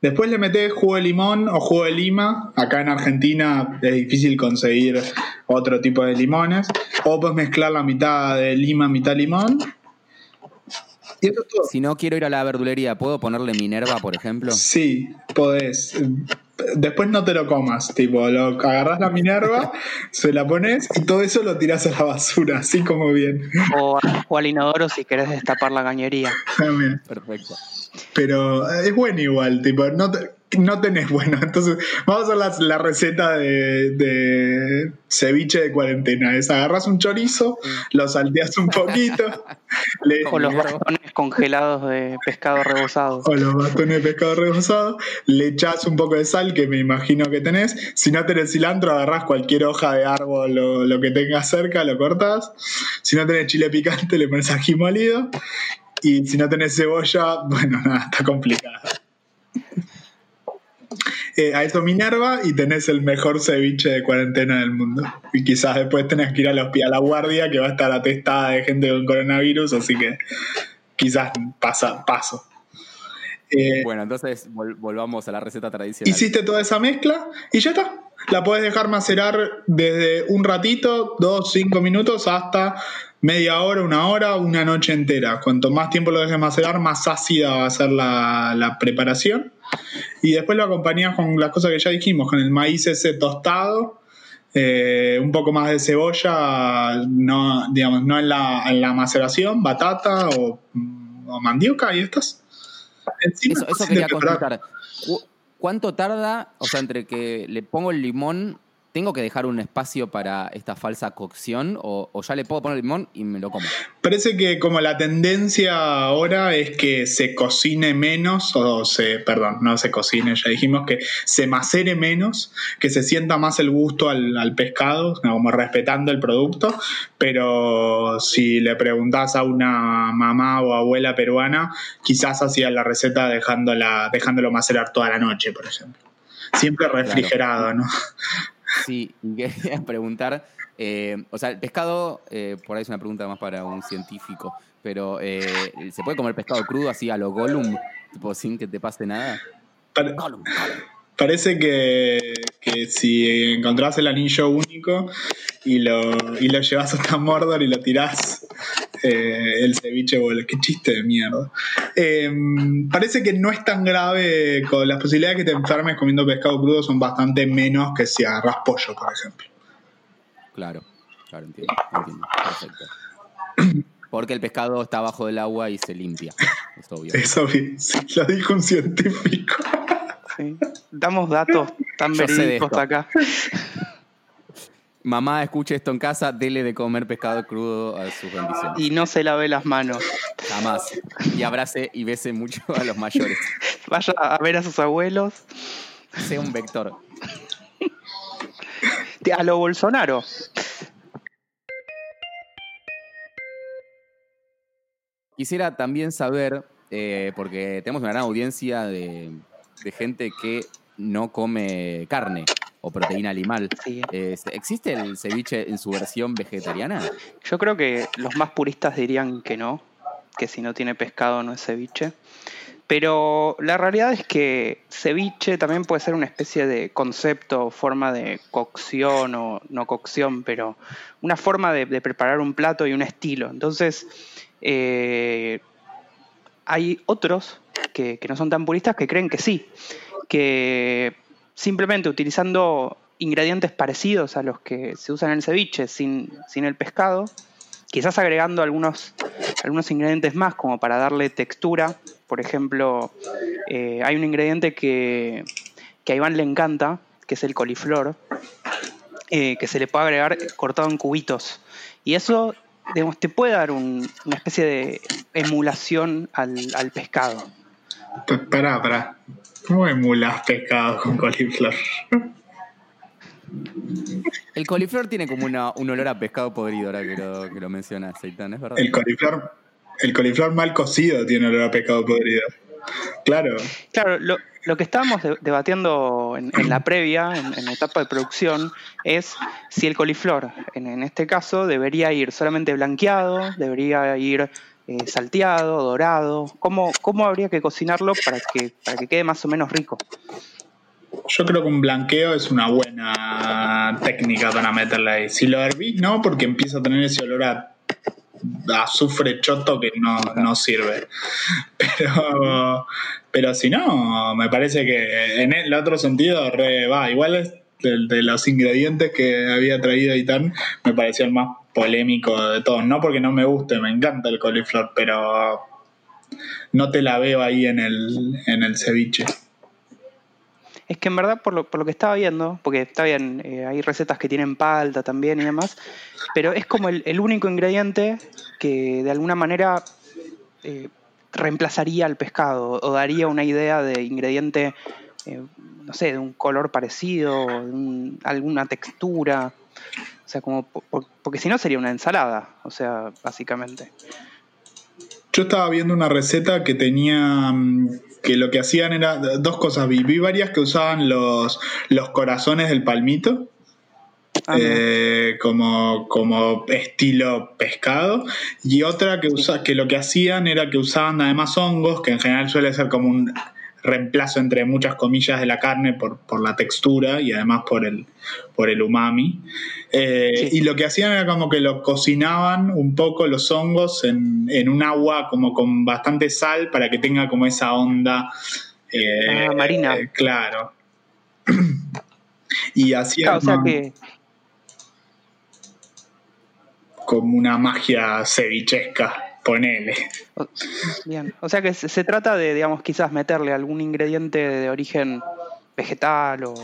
S2: Después le metes jugo de limón o jugo de lima. Acá en Argentina es difícil conseguir otro tipo de limones. O puedes mezclar la mitad de lima, mitad limón.
S1: Y eso es todo. Si no quiero ir a la verdulería, ¿puedo ponerle Minerva, por ejemplo?
S2: Sí, podés después no te lo comas, tipo, lo agarras la Minerva, se la pones y todo eso lo tiras a la basura, así como bien.
S3: O, o al inodoro si querés destapar la cañería.
S1: Perfecto.
S2: Pero es bueno igual, tipo, no, no tenés bueno. Entonces, vamos a hacer la, receta de, ceviche de cuarentena. Es agarras un chorizo, lo salteas un poquito.
S3: o los bastones congelados de pescado rebozado.
S2: O los bastones de pescado rebozado. Le echas un poco de sal, que me imagino que tenés. Si no tenés cilantro, agarras cualquier hoja de árbol o lo que tengas cerca, lo cortas. Si no tenés chile picante, le pones ají molido. Y si no tenés cebolla, bueno, nada, está complicado. Eh, a eso Minerva y tenés el mejor ceviche de cuarentena del mundo. Y quizás después tenés que ir a, los, a la guardia que va a estar atestada de gente con coronavirus, así que quizás pasa, paso.
S1: Eh, bueno, entonces volvamos a la receta tradicional.
S2: Hiciste toda esa mezcla y ya está. La puedes dejar macerar desde un ratito, dos, cinco minutos, hasta media hora, una hora, una noche entera. Cuanto más tiempo lo dejes macerar, más ácida va a ser la, preparación. Y después lo acompañas con las cosas que ya dijimos, con el maíz ese tostado, eh, un poco más de cebolla, no, digamos, no en la, en la maceración, batata o, mandioca y estas.
S1: eso, eso quería consultar. ¿Cuánto tarda, o sea, entre que le pongo el limón ¿Tengo que dejar un espacio para esta falsa cocción o, ya le puedo poner limón y me lo como?
S2: Parece que como la tendencia ahora es que se cocine menos, o se, perdón, no se cocine, ya dijimos que se macere menos, que se sienta más el gusto al, pescado, como respetando el producto, pero si le preguntás a una mamá o abuela peruana, quizás hacía la receta dejándola, dejándolo macerar toda la noche, por ejemplo. Siempre refrigerado, ¿no?
S1: Sí, quería preguntar, eh, o sea, el pescado, eh, por ahí es una pregunta más para un científico, pero eh, ¿se puede comer pescado crudo así a lo Gollum, tipo sin que te pase nada?
S2: Parece que, si encontrás el anillo único y lo, y lo llevas hasta Mordor y lo tirás, el ceviche vuelve. Qué chiste de mierda. Em, parece que no es tan grave, con las posibilidades de que te enfermes comiendo pescado crudo son bastante menos que si agarras pollo, por ejemplo.
S1: Claro, claro, entiendo, entiendo. Perfecto. Porque el pescado está abajo del agua y se limpia. Es obvio.
S2: Es obvio, lo dijo un científico.
S3: Damos datos tan verídicos acá.
S1: Mamá, escuche esto en casa, dele de comer pescado crudo a sus bendiciones.
S3: Y no se lave las manos.
S1: Jamás. Y abrace y bese mucho a los mayores.
S3: Vaya a ver a sus abuelos.
S1: Sea un vector.
S3: A lo Bolsonaro.
S1: Quisiera también saber, eh, porque tenemos una gran audiencia de, de gente que no come carne o proteína animal. ¿Existe el ceviche en su versión vegetariana?
S3: Yo creo que los más puristas dirían que no, que si no tiene pescado no es ceviche. Pero la realidad es que ceviche también puede ser una especie de concepto, forma de cocción o no cocción, pero una forma de, preparar un plato y un estilo. Entonces, eh, hay otros que, no son tan puristas que creen que sí, que simplemente utilizando ingredientes parecidos a los que se usan en el ceviche sin, sin el pescado, quizás agregando algunos, algunos ingredientes más como para darle textura. Por ejemplo, eh, hay un ingrediente que, que, a Iván le encanta, que es el coliflor, eh, que se le puede agregar cortado en cubitos. Y eso, te puede dar una especie de emulación al, al pescado.
S2: Pará, pará. ¿Cómo emulas pescado con coliflor?
S1: El coliflor tiene como una, un olor a pescado podrido, ahora que lo, que lo mencionas, Seitan, ¿es verdad?
S2: El coliflor, el coliflor mal cocido tiene olor a pescado podrido. Claro.
S3: Claro, lo, lo que estábamos debatiendo en, la previa, en, la etapa de producción, es si el coliflor, en, este caso, debería ir solamente blanqueado, debería ir eh, salteado, dorado. ¿Cómo, ¿Cómo habría que cocinarlo para que, para que quede más o menos rico?
S2: Yo creo que un blanqueo es una buena técnica para meterle ahí. Si lo hervís, no, porque empieza a tener ese olor a, azufre choto que no, sirve. Pero, pero si no, me parece que en el otro sentido re va. Igual es de, los ingredientes que había traído Itán, me pareció el más polémico de todos. No porque no me guste, me encanta el coliflor, pero no te la veo ahí en el, en el ceviche.
S3: Es que en verdad, por lo, por lo que estaba viendo, porque está bien, eh, hay recetas que tienen palta también y demás, pero es como el, único ingrediente que de alguna manera eh, reemplazaría al pescado o daría una idea de ingrediente, eh, no sé, de un color parecido, de alguna textura. O sea, como, porque si no sería una ensalada, o sea, básicamente.
S2: Yo estaba viendo una receta que tenía mm, que lo que hacían era dos cosas. Vi, varias que usaban los, los corazones del palmito. Ah, eh, como, como estilo pescado y otra que usa, que lo que hacían era que usaban además hongos que en general suele ser como un reemplazo entre muchas comillas de la carne por, por la textura y además por el, por el umami. Eh, y lo que hacían era como que lo cocinaban un poco los hongos en, en un agua como con bastante sal para que tenga como esa onda
S3: eh, ah, marina.
S2: claro. y hacían como una magia cevichesca. Ponele.
S3: Bien, o sea que se, trata de, digamos, quizás meterle algún ingrediente de origen vegetal o,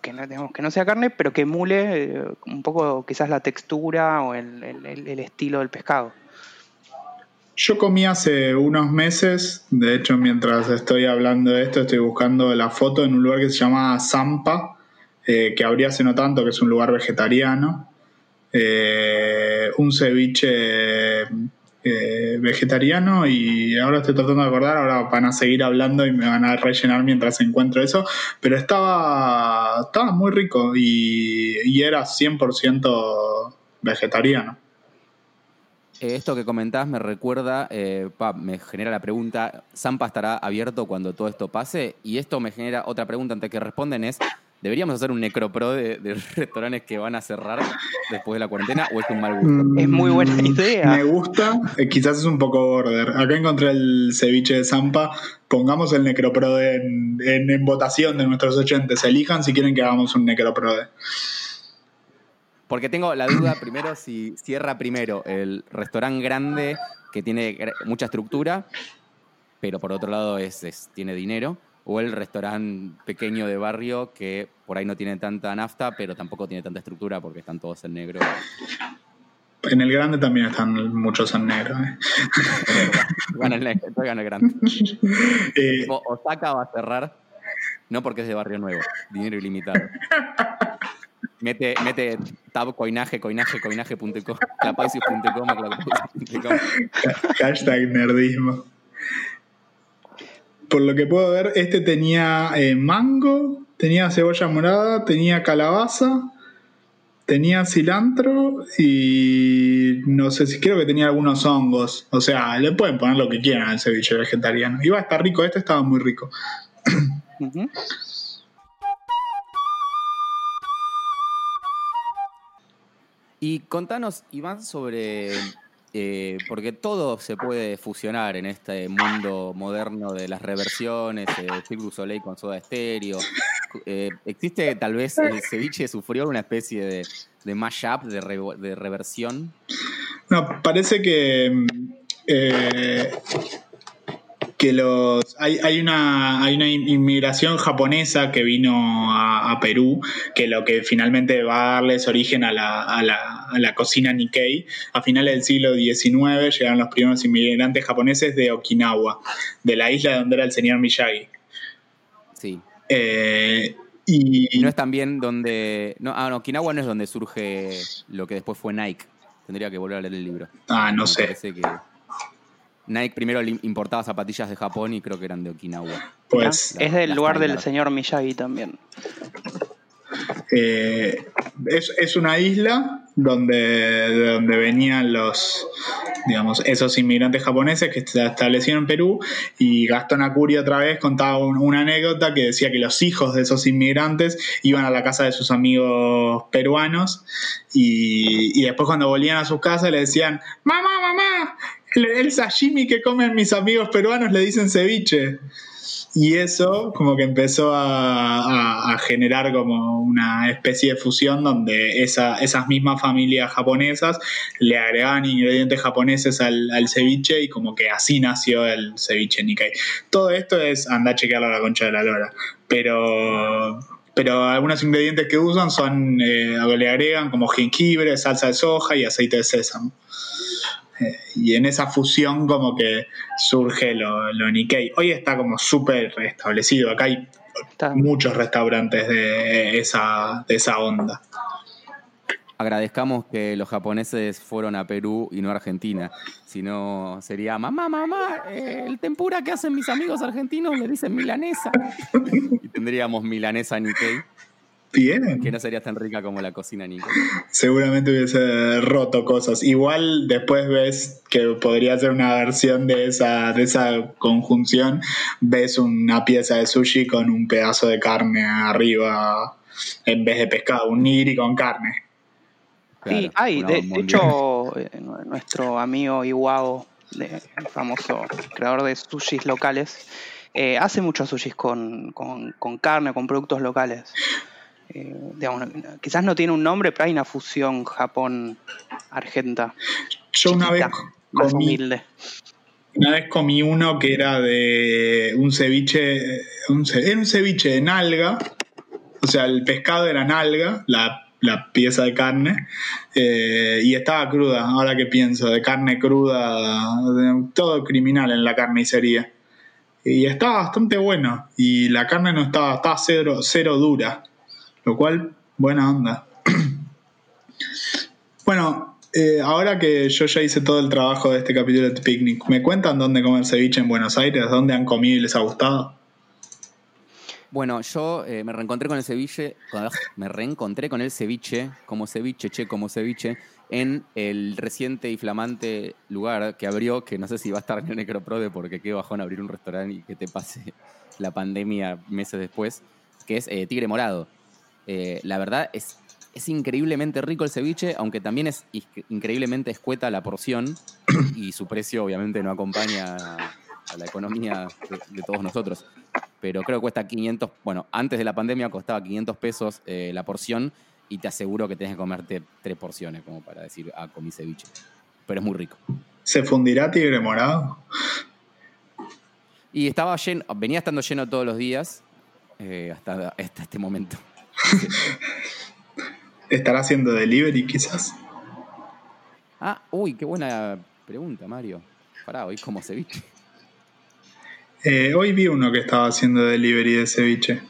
S3: que, no, digamos, que no sea carne, pero que emule eh, un poco quizás la textura o el, estilo del pescado.
S2: Yo comí hace unos meses, de hecho mientras estoy hablando de esto estoy buscando la foto en un lugar que se llama Zampa, eh, que abrí hace no tanto, que es un lugar vegetariano. Eh, un ceviche eh, vegetariano y ahora estoy tratando de acordar, ahora van a seguir hablando y me van a rellenar mientras encuentro eso, pero estaba, estaba muy rico y, era 100% vegetariano.
S1: Eh, esto que comentás me recuerda, eh, me genera la pregunta, ¿Zampa estará abierto cuando todo esto pase? Y esto me genera otra pregunta antes que responden es, ¿Deberíamos hacer un necropro de, restaurantes que van a cerrar después de la cuarentena o es un mal gusto?
S3: Mm, es muy buena idea.
S2: Me gusta, eh, quizás es un poco border. Acá encontré el ceviche de Zampa. Pongamos el necropro en, en, votación de nuestros oyentes. Elijan si quieren que hagamos un necropro
S1: Porque tengo la duda primero si cierra primero el restaurante grande que tiene mucha estructura, pero por otro lado es tiene dinero o el restaurante pequeño de barrio que por ahí no tiene tanta nafta, pero tampoco tiene tanta estructura porque están todos en negro.
S2: En el grande también están muchos en negro. ¿eh?
S1: gana el negro, el grande. Eh, Osaka va a cerrar, no porque es de barrio nuevo, dinero ilimitado. Mete, mete tab coinaje, coinaje, coinaje.com, clapaisius.com,
S2: Hashtag nerdismo por lo que puedo ver, este tenía eh, mango, tenía cebolla morada, tenía calabaza, tenía cilantro y no sé si creo que tenía algunos hongos. O sea, le pueden poner lo que quieran al ceviche vegetariano. Iba a estar rico, este estaba muy rico.
S1: Y contanos, Iván, sobre eh, porque todo se puede fusionar en este mundo moderno de las reversiones, eh, con Soda Stereo. Eh, ¿Existe tal vez el ceviche sufrió una especie de, mashup, de, de reversión?
S2: No, parece que eh, que los hay, hay, una, hay una inmigración japonesa que vino a, Perú, que lo que finalmente va a darles origen a la, a la, a la cocina Nikkei. A finales del siglo XIX llegaron los primeros inmigrantes japoneses de Okinawa, de la isla donde era el señor Miyagi.
S1: Sí.
S2: Eh,
S1: y, no es también donde. No, ah, no, Okinawa no es donde surge lo que después fue Nike. Tendría que volver a leer el libro.
S2: Ah, no sé.
S1: Que Nike primero importaba zapatillas de Japón y creo que eran de Okinawa.
S3: Pues es del lugar del señor Miyagi también.
S2: Eh, es, una isla donde, donde venían los, digamos, esos inmigrantes japoneses que se establecieron en Perú y Gastón Acurio otra vez contaba una anécdota que decía que los hijos de esos inmigrantes iban a la casa de sus amigos peruanos y, y después cuando volvían a sus casas le decían, mamá, mamá, el sashimi que comen mis amigos peruanos le dicen ceviche. Y eso como que empezó a, generar como una especie de fusión donde esas mismas familias japonesas le agregaban ingredientes japoneses al, ceviche y como que así nació el ceviche Nikkei. Todo esto es anda a chequearlo a la concha de la lora. Pero pero algunos ingredientes que usan son, eh, le agregan como jengibre, salsa de soja y aceite de sésamo. Y en esa fusión como que surge lo, lo Nikkei. Hoy está como súper restablecido. Acá hay muchos restaurantes de esa, de esa onda.
S1: Agradezcamos que los japoneses fueron a Perú y no a Argentina. Si no, sería, mamá, mamá, eh, el tempura que hacen mis amigos argentinos le dicen milanesa. y tendríamos milanesa Nikkei. Que no sería tan rica como la cocina Nico.
S2: Seguramente hubiese roto cosas. Igual después ves que podría ser una versión de esa, de esa conjunción. Ves una pieza de sushi con un pedazo de carne arriba en vez de pescado, un nigiri con carne.
S3: sí, hay. De, hecho, eh, nuestro amigo Iwao, el famoso creador de sushis locales, eh, hace muchos sushis con, con, con carne, con productos locales. Eh, quizás no tiene un nombre, pero hay una fusión Japón-Argenta.
S2: Yo una vez comí, Una vez comí uno que era de un ceviche, un, era un ceviche de nalga, o sea, el pescado era nalga, la, pieza de carne, eh, y estaba cruda, ahora que pienso, de carne cruda, todo criminal en la carnicería. Y estaba bastante bueno, y la carne no estaba, estaba cero, cero dura. Lo cual, buena onda. bueno, eh, ahora que yo ya hice todo el trabajo de este capítulo de Picnic, ¿me cuentan dónde comer ceviche en Buenos Aires? ¿Dónde han comido y les ha gustado?
S1: Bueno, yo eh, me reencontré con el ceviche, me reencontré con el ceviche, como ceviche, che, como ceviche, en el reciente y flamante lugar que abrió, que no sé si va a estar en el Necroprode porque qué bajón abrir un restaurante y que te pase la pandemia meses después, que es eh, Tigre Morado. Eh, la verdad es, es increíblemente rico el ceviche, aunque también es increíblemente escueta la porción y su precio obviamente no acompaña a la economía de, todos nosotros. Pero creo que cuesta 500, bueno, antes de la pandemia costaba 500 pesos eh, la porción y te aseguro que tienes que comerte tres porciones como para decir, ah, comí ceviche. Pero es muy rico.
S2: ¿Se fundirá tigre morado?
S1: Y estaba lleno, venía estando lleno todos los días eh, hasta, hasta este momento.
S2: ¿Estará haciendo delivery quizás?
S1: Ah, uy, qué buena pregunta, Mario. Pará, hoy como ceviche.
S2: Eh, hoy vi uno que estaba haciendo delivery de ceviche.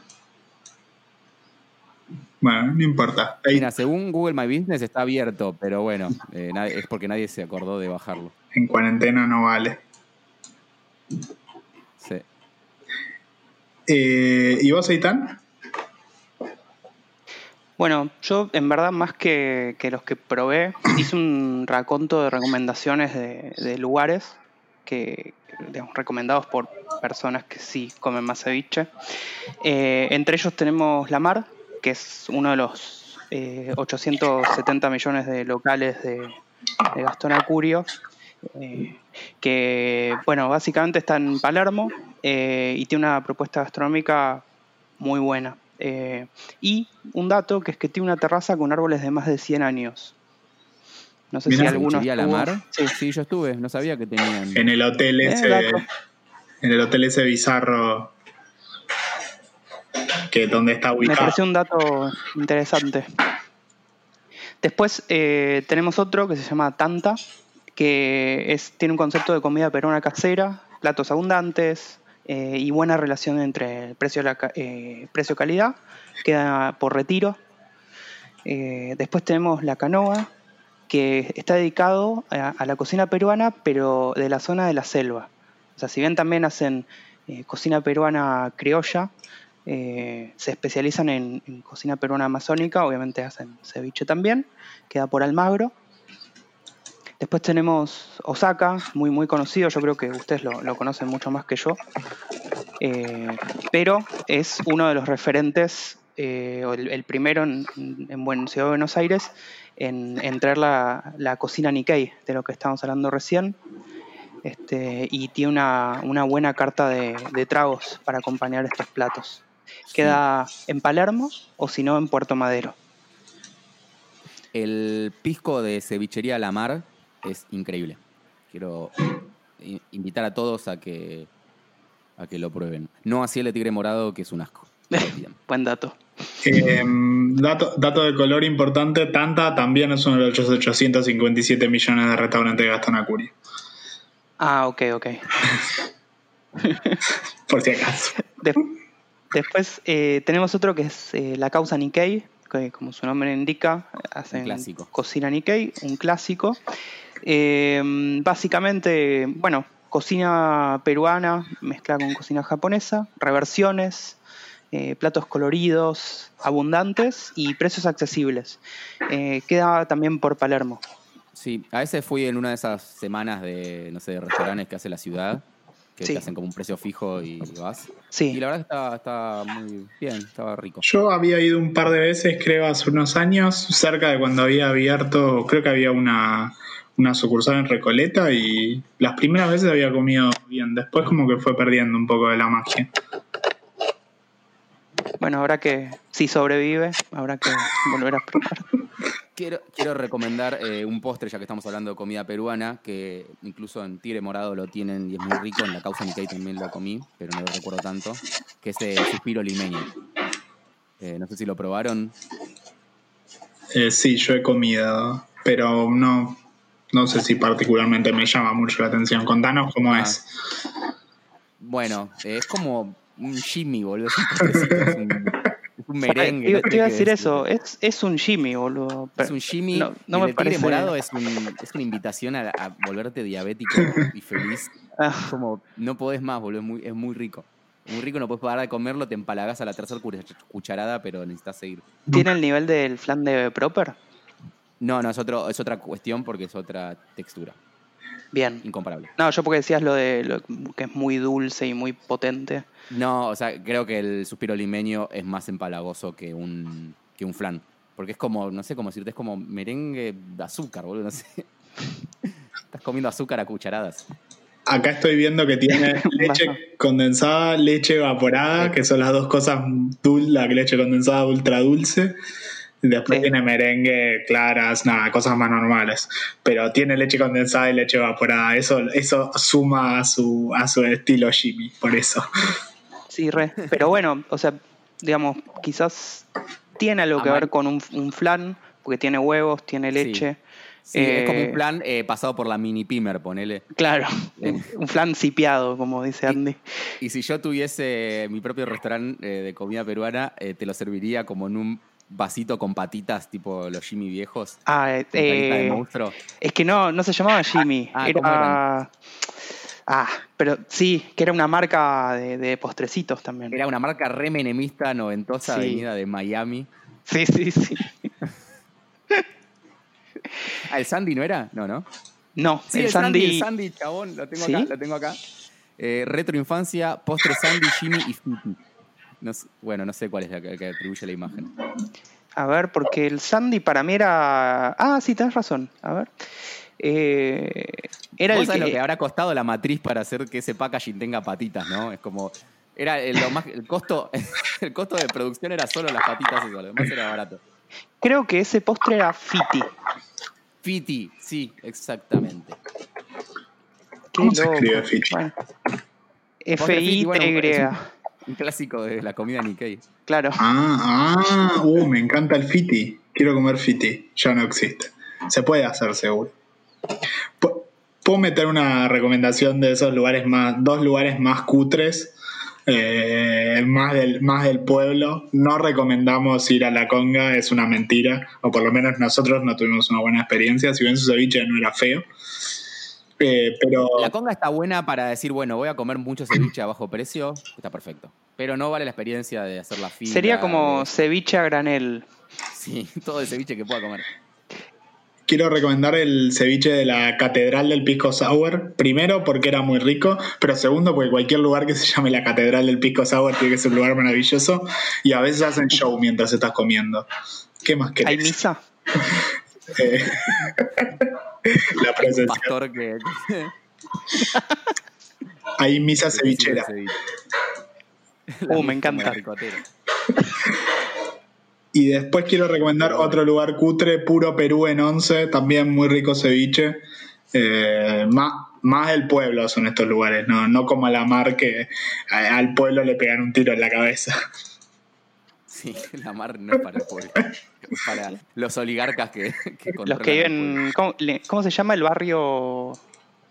S2: Bueno, no importa.
S1: Mira, según Google My Business está abierto, pero bueno, eh, es porque nadie se acordó de bajarlo.
S2: En cuarentena no vale.
S1: Sí.
S2: Eh, ¿Y vos, Aitán?
S3: Bueno, yo en verdad más que, los que probé, hice un raconto de recomendaciones de, lugares que, digamos, recomendados por personas que sí comen más ceviche. Eh, entre ellos tenemos La Mar, que es uno de los 870 eh, millones de locales de, Gastón Acurio, eh, que, bueno, básicamente está en Palermo y tiene una propuesta gastronómica muy buena. Eh, y un dato que es que tiene una terraza con árboles de más de 100 años. No sé si alguno.
S1: a la mar? Sí. yo estuve, no sabía que tenían.
S2: En el hotel eh, ese. en el hotel ese bizarro. Que donde está ubicado.
S3: Me pareció un dato interesante. Después eh, tenemos otro que se llama Tanta, que es, tiene un concepto de comida peruana casera, platos abundantes eh, y buena relación entre precio, la, precio calidad. Queda por retiro. después tenemos la canoa, que está dedicado a, la cocina peruana, pero de la zona de la selva. O sea, si bien también hacen eh, cocina peruana criolla, eh, se especializan en, cocina peruana amazónica, obviamente hacen ceviche también, queda por Almagro. Después tenemos Osaka, muy, muy conocido, yo creo que ustedes lo, conocen mucho más que yo, eh, pero es uno de los referentes, el, primero en, en Ciudad de Buenos Aires, en, traer la, cocina Nikkei, de lo que estábamos hablando recién. Este, y tiene una, buena carta de, tragos para acompañar estos platos. Queda en Palermo o si no en Puerto Madero.
S1: El pisco de cevichería La Mar es increíble. Quiero invitar a todos a que, a que lo prueben. No así el de tigre morado, que es un asco.
S3: Buen dato.
S2: Em, dato, dato, de color importante, Tanta también es uno de los 857 millones de restaurantes de Gastón Acurio.
S3: Ah, ok, ok.
S2: Por si acaso.
S3: después eh, tenemos otro que es eh, la causa Nikkei, que como su nombre indica, hacen cocina Nikkei, un clásico. Em, básicamente, bueno, cocina peruana mezclada con cocina japonesa, reversiones, eh, platos coloridos, abundantes y precios accesibles. Eh, queda también por Palermo.
S1: Sí, a veces fui en una de esas semanas de, no sé, de restaurantes que hace la ciudad, que te hacen como un precio fijo y vas.
S3: Sí.
S1: Y la verdad está, está muy bien, estaba rico.
S2: Yo había ido un par de veces, creo, hace unos años, cerca de cuando había abierto, creo que había una, una sucursal en Recoleta y las primeras veces había comido bien, después como que fue perdiendo un poco de la magia.
S3: Bueno, ahora que si sobrevive, habrá que volver a probar.
S1: Quiero, quiero recomendar eh, un postre, ya que estamos hablando de comida peruana, que incluso en Tigre Morado lo tienen y es muy rico. En la causa Nikkei también lo comí, pero no lo recuerdo tanto. Que es el suspiro limeño. Eh, no sé si lo probaron.
S2: Eh, sí, yo he comido, pero no, no sé si particularmente me llama mucho la atención. Contanos cómo ah. es.
S1: Bueno, es como un Jimmy, boludo. Es un, merengue.
S3: Te iba a decir eso, es, es un Jimmy, boludo.
S1: Es un Jimmy. No, no me parece. morado es, un, es una invitación a, volverte diabético y feliz. Ah. Como no podés más, boludo. Es muy, es muy rico. Muy rico, no puedes parar de comerlo, te empalagas a la tercera cucharada, pero necesitas seguir.
S3: ¿Tiene el nivel del flan de Proper?
S1: No, no, es, otro, es otra cuestión porque es otra textura.
S3: Bien.
S1: Incomparable.
S3: No, yo porque decías lo de lo que es muy dulce y muy potente.
S1: No, o sea, creo que el suspiro limeño es más empalagoso que un, que un flan. Porque es como, no sé cómo decirte, es como merengue de azúcar, boludo, no sé. Estás comiendo azúcar a cucharadas.
S2: Acá estoy viendo que tiene leche condensada, leche evaporada, que son las dos cosas dulces, la leche condensada ultra dulce Después tiene merengue, claras, nada, cosas más normales. Pero tiene leche condensada y leche evaporada. Eso, eso suma a su, a su estilo Jimmy, por eso.
S3: Sí, re. Pero bueno, o sea, digamos, quizás tiene algo que ver con un, flan, porque tiene huevos, tiene leche.
S1: Sí. es como un eh, flan eh, pasado por la mini pimer, ponele.
S3: Claro, un flan cipiado, como dice Andy.
S1: Y, si yo tuviese mi propio restaurante eh, de comida peruana, te lo serviría como en un vasito con patitas, tipo los Jimmy viejos.
S3: Ah, eh, monstruo. Es que no, no se llamaba Jimmy. Ah, era. Ah, pero sí, que era una marca de, postrecitos también.
S1: Era una marca re menemista, noventosa, venida de Miami.
S3: Sí, sí, sí.
S1: ah, ¿el Sandy no era? No, ¿no?
S3: No,
S1: sí, el, Sandy... El Sandy, chabón, lo tengo acá. Lo tengo acá. Eh, retro Infancia, postre Sandy, Jimmy y Fifi bueno, no sé cuál es la que, atribuye la imagen.
S3: A ver, porque el Sandy para mí era. Ah, sí, tenés razón. A ver. Eh, era el
S1: que... lo que habrá costado la matriz para hacer que ese packaging tenga patitas, ¿no? Es como. Era el, lo más, el costo el costo de producción era solo las patitas y lo demás era barato.
S3: Creo que ese postre era Fiti.
S1: Fiti, sí, exactamente.
S2: ¿Cómo se escribe Fiti?
S3: Bueno, F-I-T-Y.
S1: Un clásico de la comida Nikkei.
S3: Claro.
S2: Ah, ah, uh, me encanta el Fiti. Quiero comer Fiti. Ya no existe. Se puede hacer seguro. Pu- Puedo meter una recomendación de esos lugares más, dos lugares más cutres, eh, más, del, más del pueblo. No recomendamos ir a la conga, es una mentira, o por lo menos nosotros no tuvimos una buena experiencia. Si bien su ceviche no era feo, Eh, pero
S1: La conga está buena para decir, bueno, voy a comer mucho ceviche a bajo precio, está perfecto. Pero no vale la experiencia de hacer la fila.
S3: Sería como
S1: de-
S3: ceviche a granel.
S1: Sí, todo el ceviche que pueda comer.
S2: Quiero recomendar el ceviche de la Catedral del Pisco Sour. Primero, porque era muy rico, pero segundo, porque cualquier lugar que se llame la Catedral del Pisco Sour tiene que ser un lugar maravilloso. Y a veces hacen show mientras estás comiendo. ¿Qué más
S3: ¿Hay
S2: querés?
S3: misa?
S2: Eh, la procesión.
S1: pastor que.
S2: Hay misa cevichera.
S1: ceviche.
S3: Uh, me encanta.
S2: Y después quiero recomendar otro lugar cutre, Puro Perú en Once, también muy rico ceviche. Eh, más, más del pueblo son estos lugares, no, no como a la mar que a- al pueblo le pegan un tiro en la cabeza.
S1: Sí, la mar no es para el pueblo. Para los oligarcas que, que
S3: Los que viven. ¿cómo, se llama el barrio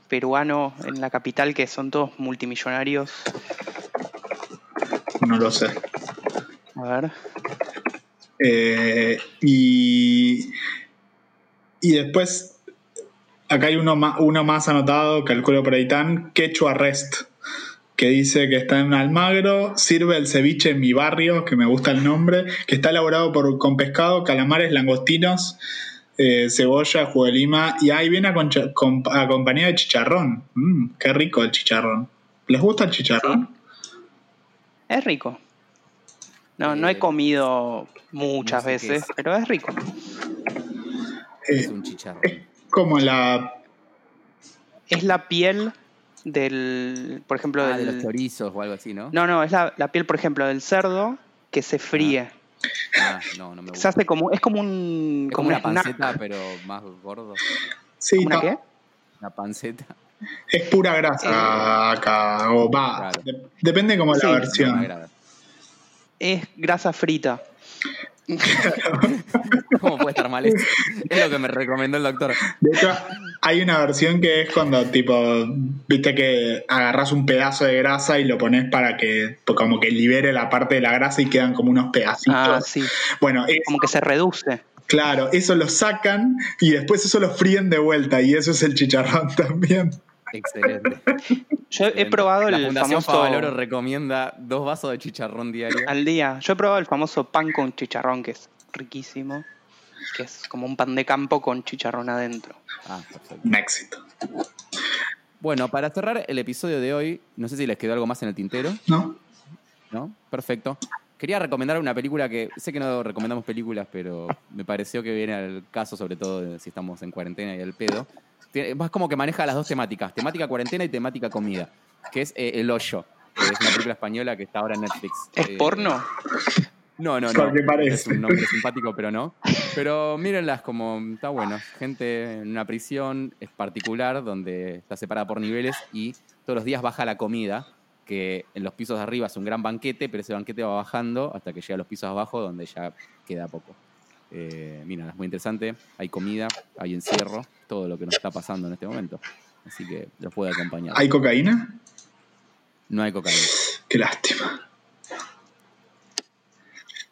S3: peruano en la capital que son todos multimillonarios?
S2: No lo sé.
S3: A ver.
S2: Eh, y, y después, acá hay uno más, uno más anotado, calculo por ahí tan, Quechua Rest, que dice que está en Almagro, sirve el ceviche en mi barrio, que me gusta el nombre, que está elaborado por, con pescado, calamares, langostinos, eh, cebolla, jugo de lima, y ahí viene acompañado de chicharrón. Mm, qué rico el chicharrón. ¿Les gusta el chicharrón?
S3: Es rico. No, no
S1: Eh,
S3: he comido muchas
S1: no sé qué
S3: veces,
S1: es.
S3: pero es rico.
S2: Eh,
S1: Es un chicharrón.
S2: es como la...
S3: Es la piel del. Por ejemplo,
S1: Ah, de
S3: del.
S1: los chorizos o algo así, ¿no?
S3: No, no, es la, la piel, por ejemplo, del cerdo que se fríe.
S1: Ah, no, no me
S3: Se
S1: gusta.
S3: hace como. Es como un.
S1: Es como una
S3: snack.
S1: panceta, pero más gordo.
S2: Sí,
S3: ¿Como una
S2: ta-
S3: qué?
S1: Una panceta.
S2: Es pura grasa acá, o va,
S1: Claro.
S2: de- depende como
S3: Sí,
S2: la
S1: No
S2: versión.
S3: Es grasa frita.
S1: ¿Cómo puede estar mal eso? Es lo que me recomendó el doctor.
S2: De hecho, hay una versión que es cuando tipo, viste que agarras un pedazo de grasa y lo pones para que pues, como que libere la parte de la grasa y quedan como unos pedacitos.
S3: Ah, sí.
S2: Bueno,
S3: Como que se reduce.
S2: claro, eso lo sacan y después eso lo fríen de vuelta y eso es el chicharrón también.
S1: Excelente.
S3: Yo he probado
S1: La
S3: el
S1: Fundación
S3: famoso.
S1: Favaloro recomienda dos vasos de chicharrón diario.
S3: Al día. Yo he probado el famoso pan con chicharrón, que es riquísimo. Que es como un pan de campo con chicharrón adentro.
S1: Ah, perfecto.
S2: Un éxito.
S1: Bueno, para cerrar el episodio de hoy, no sé si les quedó algo más en el tintero,
S2: ¿No?
S1: ¿no? Perfecto. Quería recomendar una película que sé que no recomendamos películas, pero me pareció que viene al caso, sobre todo si estamos en cuarentena y al pedo. Más como que maneja las dos temáticas, temática cuarentena y temática comida, que es eh, El Hoyo, que es una película española que está ahora en Netflix.
S3: ¿Es
S1: Eh,
S3: porno?
S1: No, no, no.
S2: Parece.
S1: Es un nombre simpático, pero no. Pero mírenlas como está bueno. Gente en una prisión es particular donde está separada por niveles y todos los días baja la comida, que en los pisos de arriba es un gran banquete, pero ese banquete va bajando hasta que llega a los pisos abajo donde ya queda poco. Eh, miren, es muy interesante. Hay comida, hay encierro, todo lo que nos está pasando en este momento. Así que los puede acompañar.
S2: ¿Hay cocaína?
S1: No hay cocaína.
S2: Qué lástima.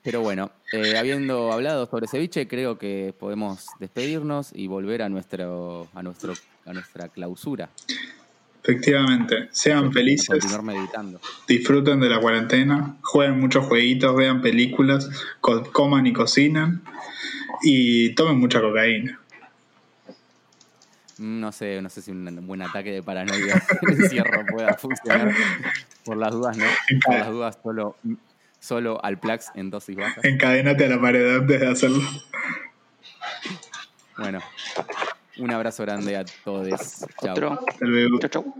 S1: Pero bueno, eh, habiendo hablado sobre ceviche, creo que podemos despedirnos y volver a nuestro, a nuestro, a nuestra clausura.
S2: Efectivamente. Sean felices.
S1: meditando.
S2: disfruten de la cuarentena, jueguen muchos jueguitos, vean películas, co- coman y cocinan y tomen mucha cocaína.
S1: No sé, no sé si un buen ataque de paranoia en encierro pueda funcionar. Por las dudas, ¿no? Por las dudas, solo, solo al Plax en dosis bajas.
S2: Encadénate a la pared antes de hacerlo.
S1: Bueno, un abrazo grande a todos. Chao.
S2: Hasta luego.
S3: Chau, chau.